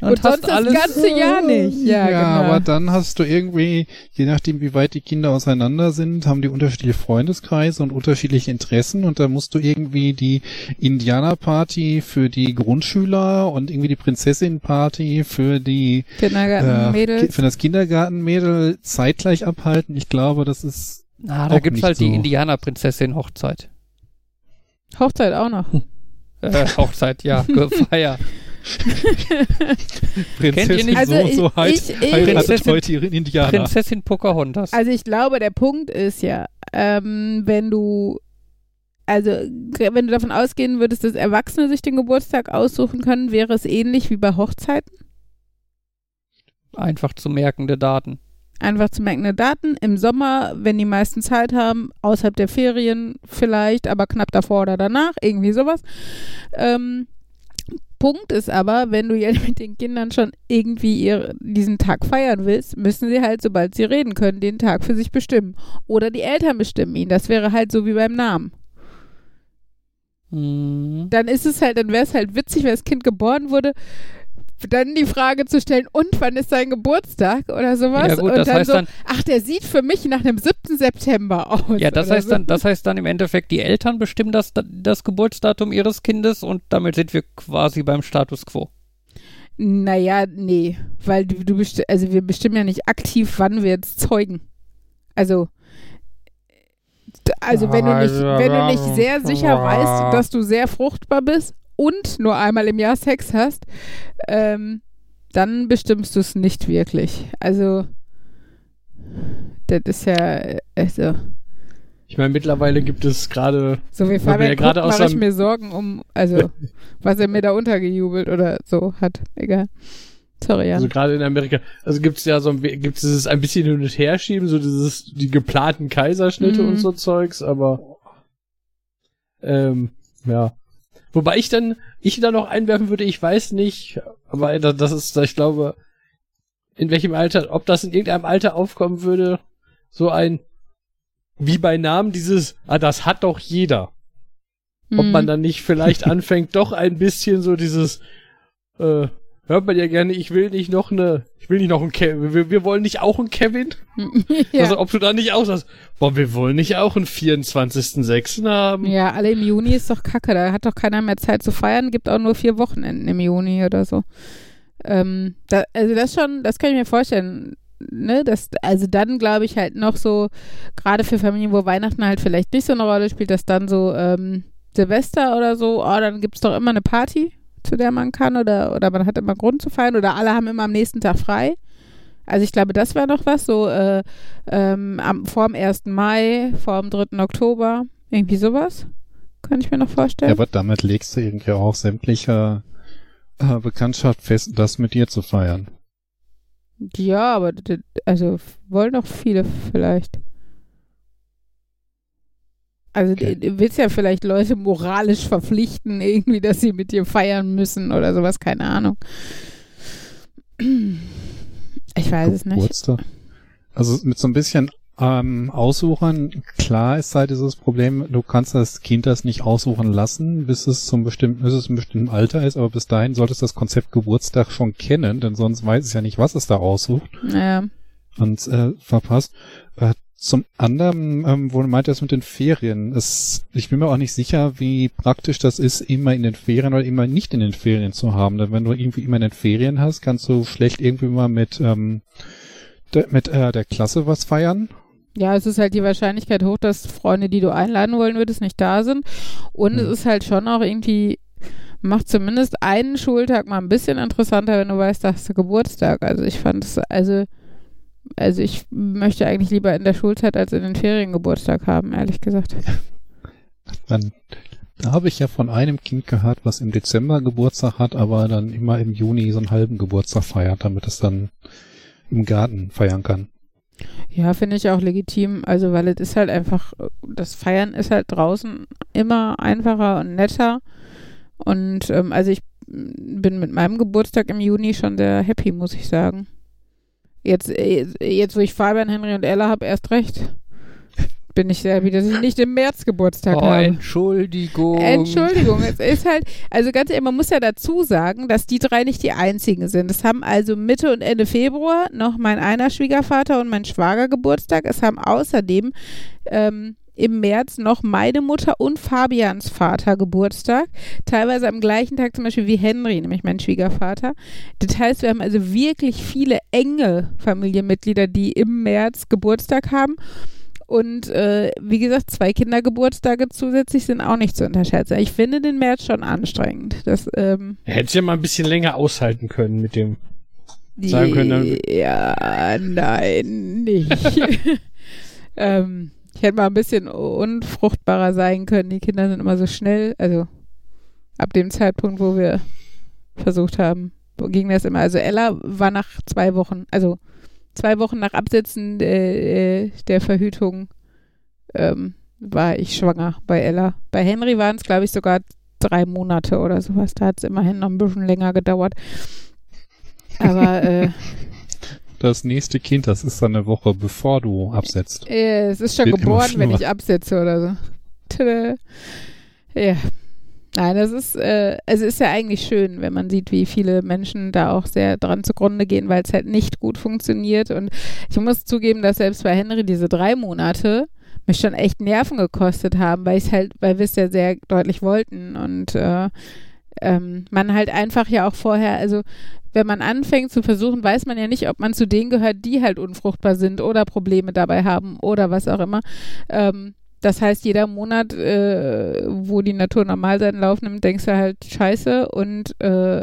Und, sonst das ganze Jahr nicht. Ja, Ja, genau. aber dann hast du irgendwie, je nachdem wie weit die Kinder auseinander sind, haben die unterschiedliche Freundeskreise und unterschiedliche Interessen und da musst du irgendwie die Indianerparty für die Grundschüler und irgendwie die Prinzessin-Party für die Kindergarten, äh, für das Kindergartenmädel zeitgleich abhalten. Ich glaube, das ist Ah, da gibt's halt die so. Indianerprinzessin-Hochzeit. Hochzeit auch noch. Äh, Hochzeit, ja, gefeiert. Prinzessin nicht- Also so und so ich- halt, ich- ich- heiratet heute ihren Indianer. Prinzessin Pocahontas. Also ich glaube, der Punkt ist ja, ähm, wenn du, also wenn du davon ausgehen würdest, dass Erwachsene sich den Geburtstag aussuchen können, wäre es ähnlich wie bei Hochzeiten. Einfach zu merkende Daten. Einfach zu merkende Daten. Im Sommer, wenn die meisten Zeit haben, außerhalb der Ferien vielleicht, aber knapp davor oder danach, irgendwie sowas. Ähm, Punkt ist aber, wenn du jetzt mit den Kindern schon irgendwie ihr, diesen Tag feiern willst, müssen sie halt, sobald sie reden können, den Tag für sich bestimmen. Oder die Eltern bestimmen ihn. Das wäre halt so wie beim Namen. Hm. Dann ist es halt, dann wäre es halt witzig, wenn das Kind geboren wurde, dann die Frage zu stellen, und wann ist sein Geburtstag oder sowas? Ja gut, und das dann heißt so, dann, ach, der sieht für mich nach dem 7. September aus. ja, das heißt so. dann, das heißt dann im Endeffekt, die Eltern bestimmen das, das Geburtsdatum ihres Kindes und damit sind wir quasi beim Status quo. Naja, nee, weil du, du besti also wir bestimmen ja nicht aktiv, wann wir jetzt zeugen. Also, d- also wenn du nicht, wenn du nicht sehr sicher weißt, dass du sehr fruchtbar bist und nur einmal im Jahr Sex hast, ähm, dann bestimmst du es nicht wirklich. Also, das ist ja, also, Ich meine, mittlerweile gibt es gerade, so wie Fabian ja ja gerade mache ich mir Sorgen um, also, was er mir da untergejubelt oder so hat. Egal. Sorry, Jan. also gerade in Amerika, also gibt es ja so ein, gibt es ein bisschen hin und her schieben, so dieses, die geplanten Kaiserschnitte Mhm. und so Zeugs, aber ähm, ja. Wobei ich dann, ich da noch einwerfen würde, ich weiß nicht, aber das ist, ich glaube, in welchem Alter, ob das in irgendeinem Alter aufkommen würde, so ein, wie bei Namen dieses, ah, das hat doch jeder. Mhm. Ob man hm. dann nicht vielleicht anfängt, doch ein bisschen so dieses, äh, hört man ja gerne, ich will nicht noch eine, ich will nicht noch ein Kevin, wir, wir wollen nicht auch einen Kevin. ja. Also ob du da nicht auch sagst, boah, wir wollen nicht auch einen 24.06. haben. Ja, alle im Juni ist doch kacke, da hat doch keiner mehr Zeit zu feiern, gibt auch nur vier Wochenenden im Juni oder so. Ähm, da, also das schon, das kann ich mir vorstellen. Ne, das, also dann glaube ich halt noch so, gerade für Familien, wo Weihnachten halt vielleicht nicht so eine Rolle spielt, dass dann so ähm, Silvester oder so, oh, dann gibt es doch immer eine Party zu der man kann oder, oder man hat immer Grund zu feiern oder alle haben immer am nächsten Tag frei. Also ich glaube, das wäre noch was, so äh, ähm, am, vor dem 1. Mai, vor dem 3. Oktober, irgendwie sowas. Könnte ich mir noch vorstellen. Ja, aber damit legst du irgendwie auch sämtliche äh, Bekanntschaft fest, das mit dir zu feiern. Ja, aber also wollen doch viele vielleicht. Also okay. du willst ja vielleicht Leute moralisch verpflichten, irgendwie, dass sie mit dir feiern müssen oder sowas, keine Ahnung. Ich weiß es nicht. Also mit so ein bisschen ähm, Aussuchern, klar ist halt dieses Problem, du kannst das Kind das nicht aussuchen lassen, bis es zum bestimmten, bis es im bestimmten Alter ist, aber bis dahin solltest du das Konzept Geburtstag schon kennen, denn sonst weiß es ja nicht, was es da aussucht. Ja. Und äh, verpasst. Äh, zum anderen, ähm, wo du meintest mit den Ferien, es, ich bin mir auch nicht sicher, wie praktisch das ist, immer in den Ferien oder immer nicht in den Ferien zu haben. Denn wenn du irgendwie immer in den Ferien hast, kannst du schlecht irgendwie mal mit, ähm, de, mit äh, der Klasse was feiern. Ja, es ist halt die Wahrscheinlichkeit hoch, dass Freunde, die du einladen wollen würdest, nicht da sind. Und hm. es ist halt schon auch irgendwie, macht zumindest einen Schultag mal ein bisschen interessanter, wenn du weißt, da hast du Geburtstag. Also ich fand es, also also ich möchte eigentlich lieber in der Schulzeit als in den Ferien Geburtstag haben, ehrlich gesagt. Dann, da habe ich ja von einem Kind gehört, was im Dezember Geburtstag hat, aber dann immer im Juni so einen halben Geburtstag feiert, damit es dann im Garten feiern kann. Ja, finde ich auch legitim. Also, weil es ist halt einfach, das Feiern ist halt draußen immer einfacher und netter. Und ähm, also ich bin mit meinem Geburtstag im Juni schon sehr happy, muss ich sagen. Jetzt, äh, jetzt wo ich Fabian, Henry und Ella habe, erst recht. Bin ich sehr happy, dass ich nicht im März Geburtstag oh, habe. Entschuldigung. Entschuldigung. es ist halt, also ganz ehrlich, man muss ja dazu sagen, dass die drei nicht die einzigen sind. Es haben also Mitte und Ende Februar noch mein einer Schwiegervater und mein Schwager Geburtstag. Es haben außerdem ähm, im März noch meine Mutter und Fabians Vater Geburtstag. Teilweise am gleichen Tag zum Beispiel wie Henry, nämlich mein Schwiegervater. Das heißt, wir haben also wirklich viele enge Familienmitglieder, die im März Geburtstag haben. Und äh, wie gesagt, zwei Kindergeburtstage zusätzlich sind auch nicht zu unterschätzen. Ich finde den März schon anstrengend. Das, ähm, Hättest ja mal ein bisschen länger aushalten können mit dem sagen können. Ja, nein, nicht. ähm, ich hätte mal ein bisschen unfruchtbarer sein können. Die Kinder sind immer so schnell. Also ab dem Zeitpunkt, wo wir versucht haben, ging das immer. Also Ella war nach zwei Wochen, also zwei Wochen nach Absetzen äh, der Verhütung ähm, war ich schwanger bei Ella. Bei Henry waren es, glaube ich, sogar drei Monate oder sowas. Da hat es immerhin noch ein bisschen länger gedauert. Aber äh, das nächste Kind, das ist dann eine Woche, bevor du absetzt. Äh, es ist schon Wird geboren, wenn ich absetze oder so. Tada. Ja. Nein, das ist, äh, es ist ja eigentlich schön, wenn man sieht, wie viele Menschen da auch sehr dran zugrunde gehen, weil es halt nicht gut funktioniert. Und ich muss zugeben, dass selbst bei Henry diese drei Monate mich schon echt Nerven gekostet haben, weil ich halt, weil wir es ja sehr deutlich wollten und äh, ähm, man halt einfach ja auch vorher, also wenn man anfängt zu versuchen, weiß man ja nicht, ob man zu denen gehört, die halt unfruchtbar sind oder Probleme dabei haben oder was auch immer. Ähm, das heißt, jeder Monat, äh, wo die Natur normal seinen Lauf nimmt, denkst du halt scheiße und äh,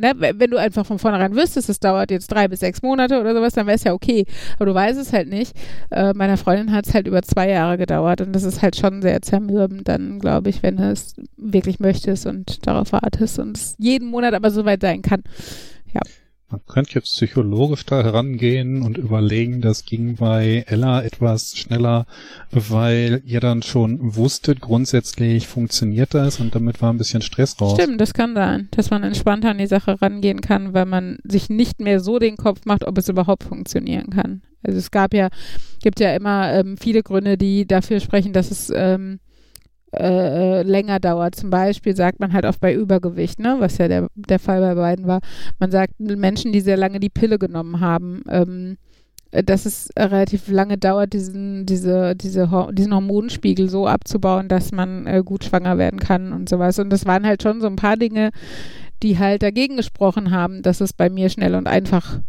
ne, wenn du einfach von vornherein wüsstest, es dauert jetzt drei bis sechs Monate oder sowas, dann wäre es ja okay. Aber du weißt es halt nicht. Äh, meiner Freundin hat es halt über zwei Jahre gedauert und das ist halt schon sehr zermürbend dann, glaube ich, wenn du es wirklich möchtest und darauf wartest und es jeden Monat aber so weit sein kann. Ja. Man könnte jetzt psychologisch da herangehen und überlegen, das ging bei Ella etwas schneller, weil ihr dann schon wusstet, grundsätzlich funktioniert das und damit war ein bisschen Stress raus. Stimmt, das kann sein, dass man entspannter an die Sache rangehen kann, weil man sich nicht mehr so den Kopf macht, ob es überhaupt funktionieren kann. Also es gab ja, gibt ja immer ähm, viele Gründe, die dafür sprechen, dass es ähm, äh, länger dauert. Zum Beispiel sagt man halt oft bei Übergewicht, ne, was ja der, der Fall bei beiden war. Man sagt Menschen, die sehr lange die Pille genommen haben, ähm, äh, dass es relativ lange dauert, diesen, diese, diese, diesen Hormonspiegel so abzubauen, dass man äh, gut schwanger werden kann und sowas. Und das waren halt schon so ein paar Dinge, die halt dagegen gesprochen haben, dass es bei mir schnell und einfach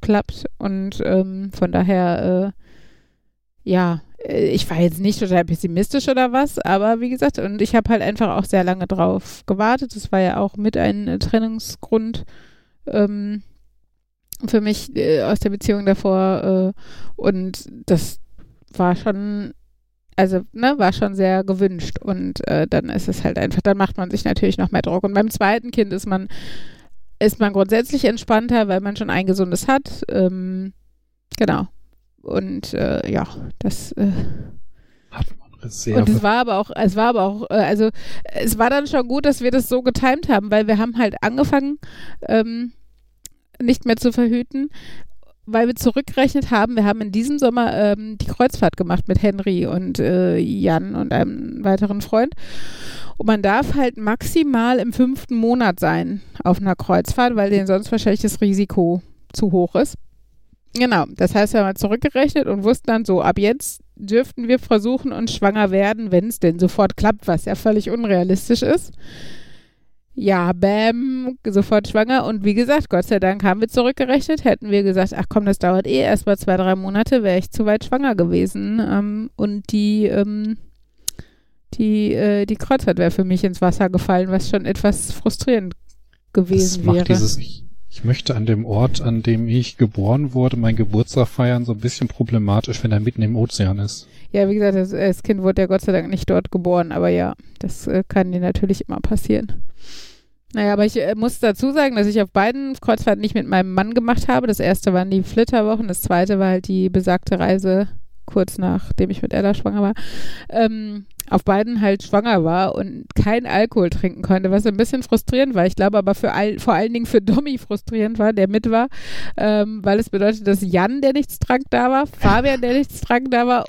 klappt. Und ähm, von daher, äh, ja, ich war jetzt nicht total pessimistisch oder was, aber wie gesagt, und ich habe halt einfach auch sehr lange drauf gewartet. Das war ja auch mit ein äh, Trennungsgrund ähm, für mich äh, aus der Beziehung davor. Äh, und das war schon, also, ne, war schon sehr gewünscht. Und äh, dann ist es halt einfach, dann macht man sich natürlich noch mehr Druck. Und beim zweiten Kind ist man, ist man grundsätzlich entspannter, weil man schon ein gesundes hat. Ähm, genau. Und äh, ja, das äh, Hat man Reserve. und es war aber auch, es war aber auch, äh, also es war dann schon gut, dass wir das so getimt haben, weil wir haben halt angefangen, ähm, nicht mehr zu verhüten, weil wir zurückgerechnet haben, wir haben in diesem Sommer ähm, die Kreuzfahrt gemacht mit Henry und äh, Jan und einem weiteren Freund. Und man darf halt maximal im fünften Monat sein auf einer Kreuzfahrt, weil denen sonst wahrscheinlich das Risiko zu hoch ist. Genau, das heißt, wir haben zurückgerechnet und wussten dann so, ab jetzt dürften wir versuchen und schwanger werden, wenn es denn sofort klappt, was ja völlig unrealistisch ist. Ja, bäm, sofort schwanger. Und wie gesagt, Gott sei Dank haben wir zurückgerechnet. Hätten wir gesagt, ach komm, das dauert eh erst mal zwei, drei Monate, wäre ich zu weit schwanger gewesen. Ähm, und die, ähm, die, äh, die Kreuzfahrt wäre für mich ins Wasser gefallen, was schon etwas frustrierend das gewesen macht wäre. dieses, ich, möchte an dem Ort, an dem ich geboren wurde, meinen Geburtstag feiern, so ein bisschen problematisch, wenn er mitten im Ozean ist. Ja, wie gesagt, das, das Kind wurde ja Gott sei Dank nicht dort geboren, aber ja, das äh, kann dir natürlich immer passieren. Naja, aber ich äh, muss dazu sagen, dass ich auf beiden Kreuzfahrten nicht mit meinem Mann gemacht habe. Das erste waren die Flitterwochen, das zweite war halt die besagte Reise kurz nachdem ich mit Ella schwanger war. Ähm, auf beiden halt schwanger war und kein Alkohol trinken konnte, was ein bisschen frustrierend war. Ich glaube aber für all, vor allen Dingen für Domi frustrierend war, der mit war, ähm, weil es bedeutet, dass Jan, der nichts trank, da war, Fabian, der nichts trank, da war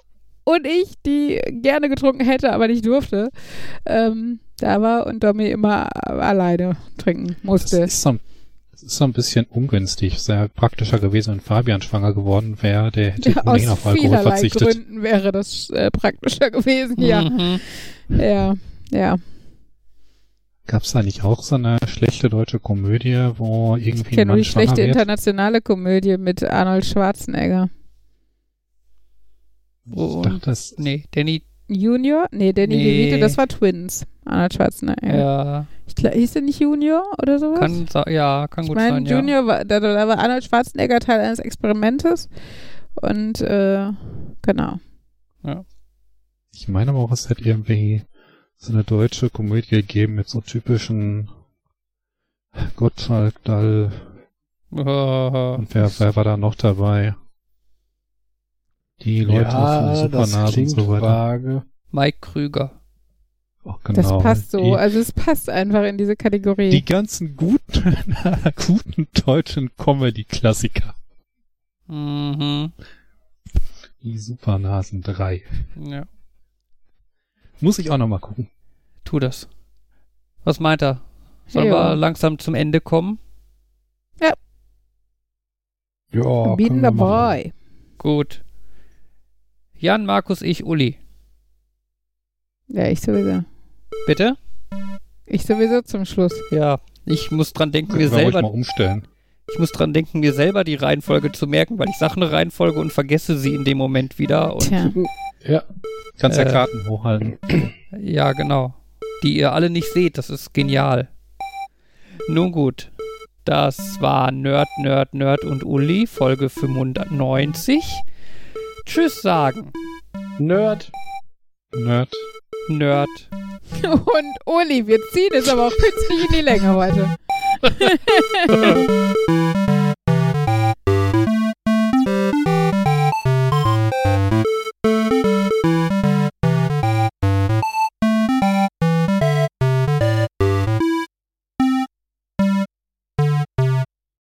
und ich, die gerne getrunken hätte, aber nicht durfte, ähm, da war und Domi immer alleine trinken Das musste. ist so, ein- das ist so ein bisschen ungünstig. Es wäre praktischer gewesen, wenn Fabian schwanger geworden wäre. Der hätte Ja, ohnehin aus auf Alkohol vielerlei verzichtet. Gründen wäre das äh, praktischer gewesen, ja. Mhm. Ja, ja. Gab es da nicht auch so eine schlechte deutsche Komödie, wo Ich irgendwie ein kenne nur Mann die schlechte wird? internationale Komödie mit Arnold Schwarzenegger. Ich Und- dachte, das Nee, Danny, Junior? Nee, Danny Nee. DeVito, das war Twins. Arnold Schwarzenegger. ja, Ich glaub, hieß der nicht Junior oder sowas? kann, ja, kann ich gut meine, sein, ja. Junior war, da, da war Arnold Schwarzenegger Teil eines Experimentes. Und, äh, genau. Ich meine aber auch, es hätte irgendwie so eine deutsche Komödie gegeben mit so typischen Gottschalk, Dall und wer, wer war da noch dabei? Die Leute von Supernase und so weiter. vage. Mike Krüger. Das genau. passt so. Die, Also es passt einfach in diese Kategorie. die ganzen guten, guten deutschen Comedy-Klassiker. Mhm. Die Supernasen 3. Ja, Muss ich auch noch mal gucken. tu das. Was meint er? Sollen Ja. wir langsam zum Ende kommen? Ja, Bin wir machen. dabei. Gut. Jan, Markus, ich, Uli. Ja, ich sowieso. Bitte? Ich sowieso zum Schluss. Ja, ich muss dran denken, mir selber, mal umstellen. ich muss dran denken, mir selber die Reihenfolge zu merken, weil ich sage eine Reihenfolge und vergesse sie in dem Moment wieder. Und Tja. Ja, Kannst ja Äh. Karten hochhalten. Ja, genau. Die ihr alle nicht seht, das ist genial. Nun gut. Das war Nerd, Nerd, Nerd und Uli, Folge 95. Tschüss sagen. Nerd. Nerd. Nerd. Und Uli, wir ziehen es aber auch künstlich in die Länge heute.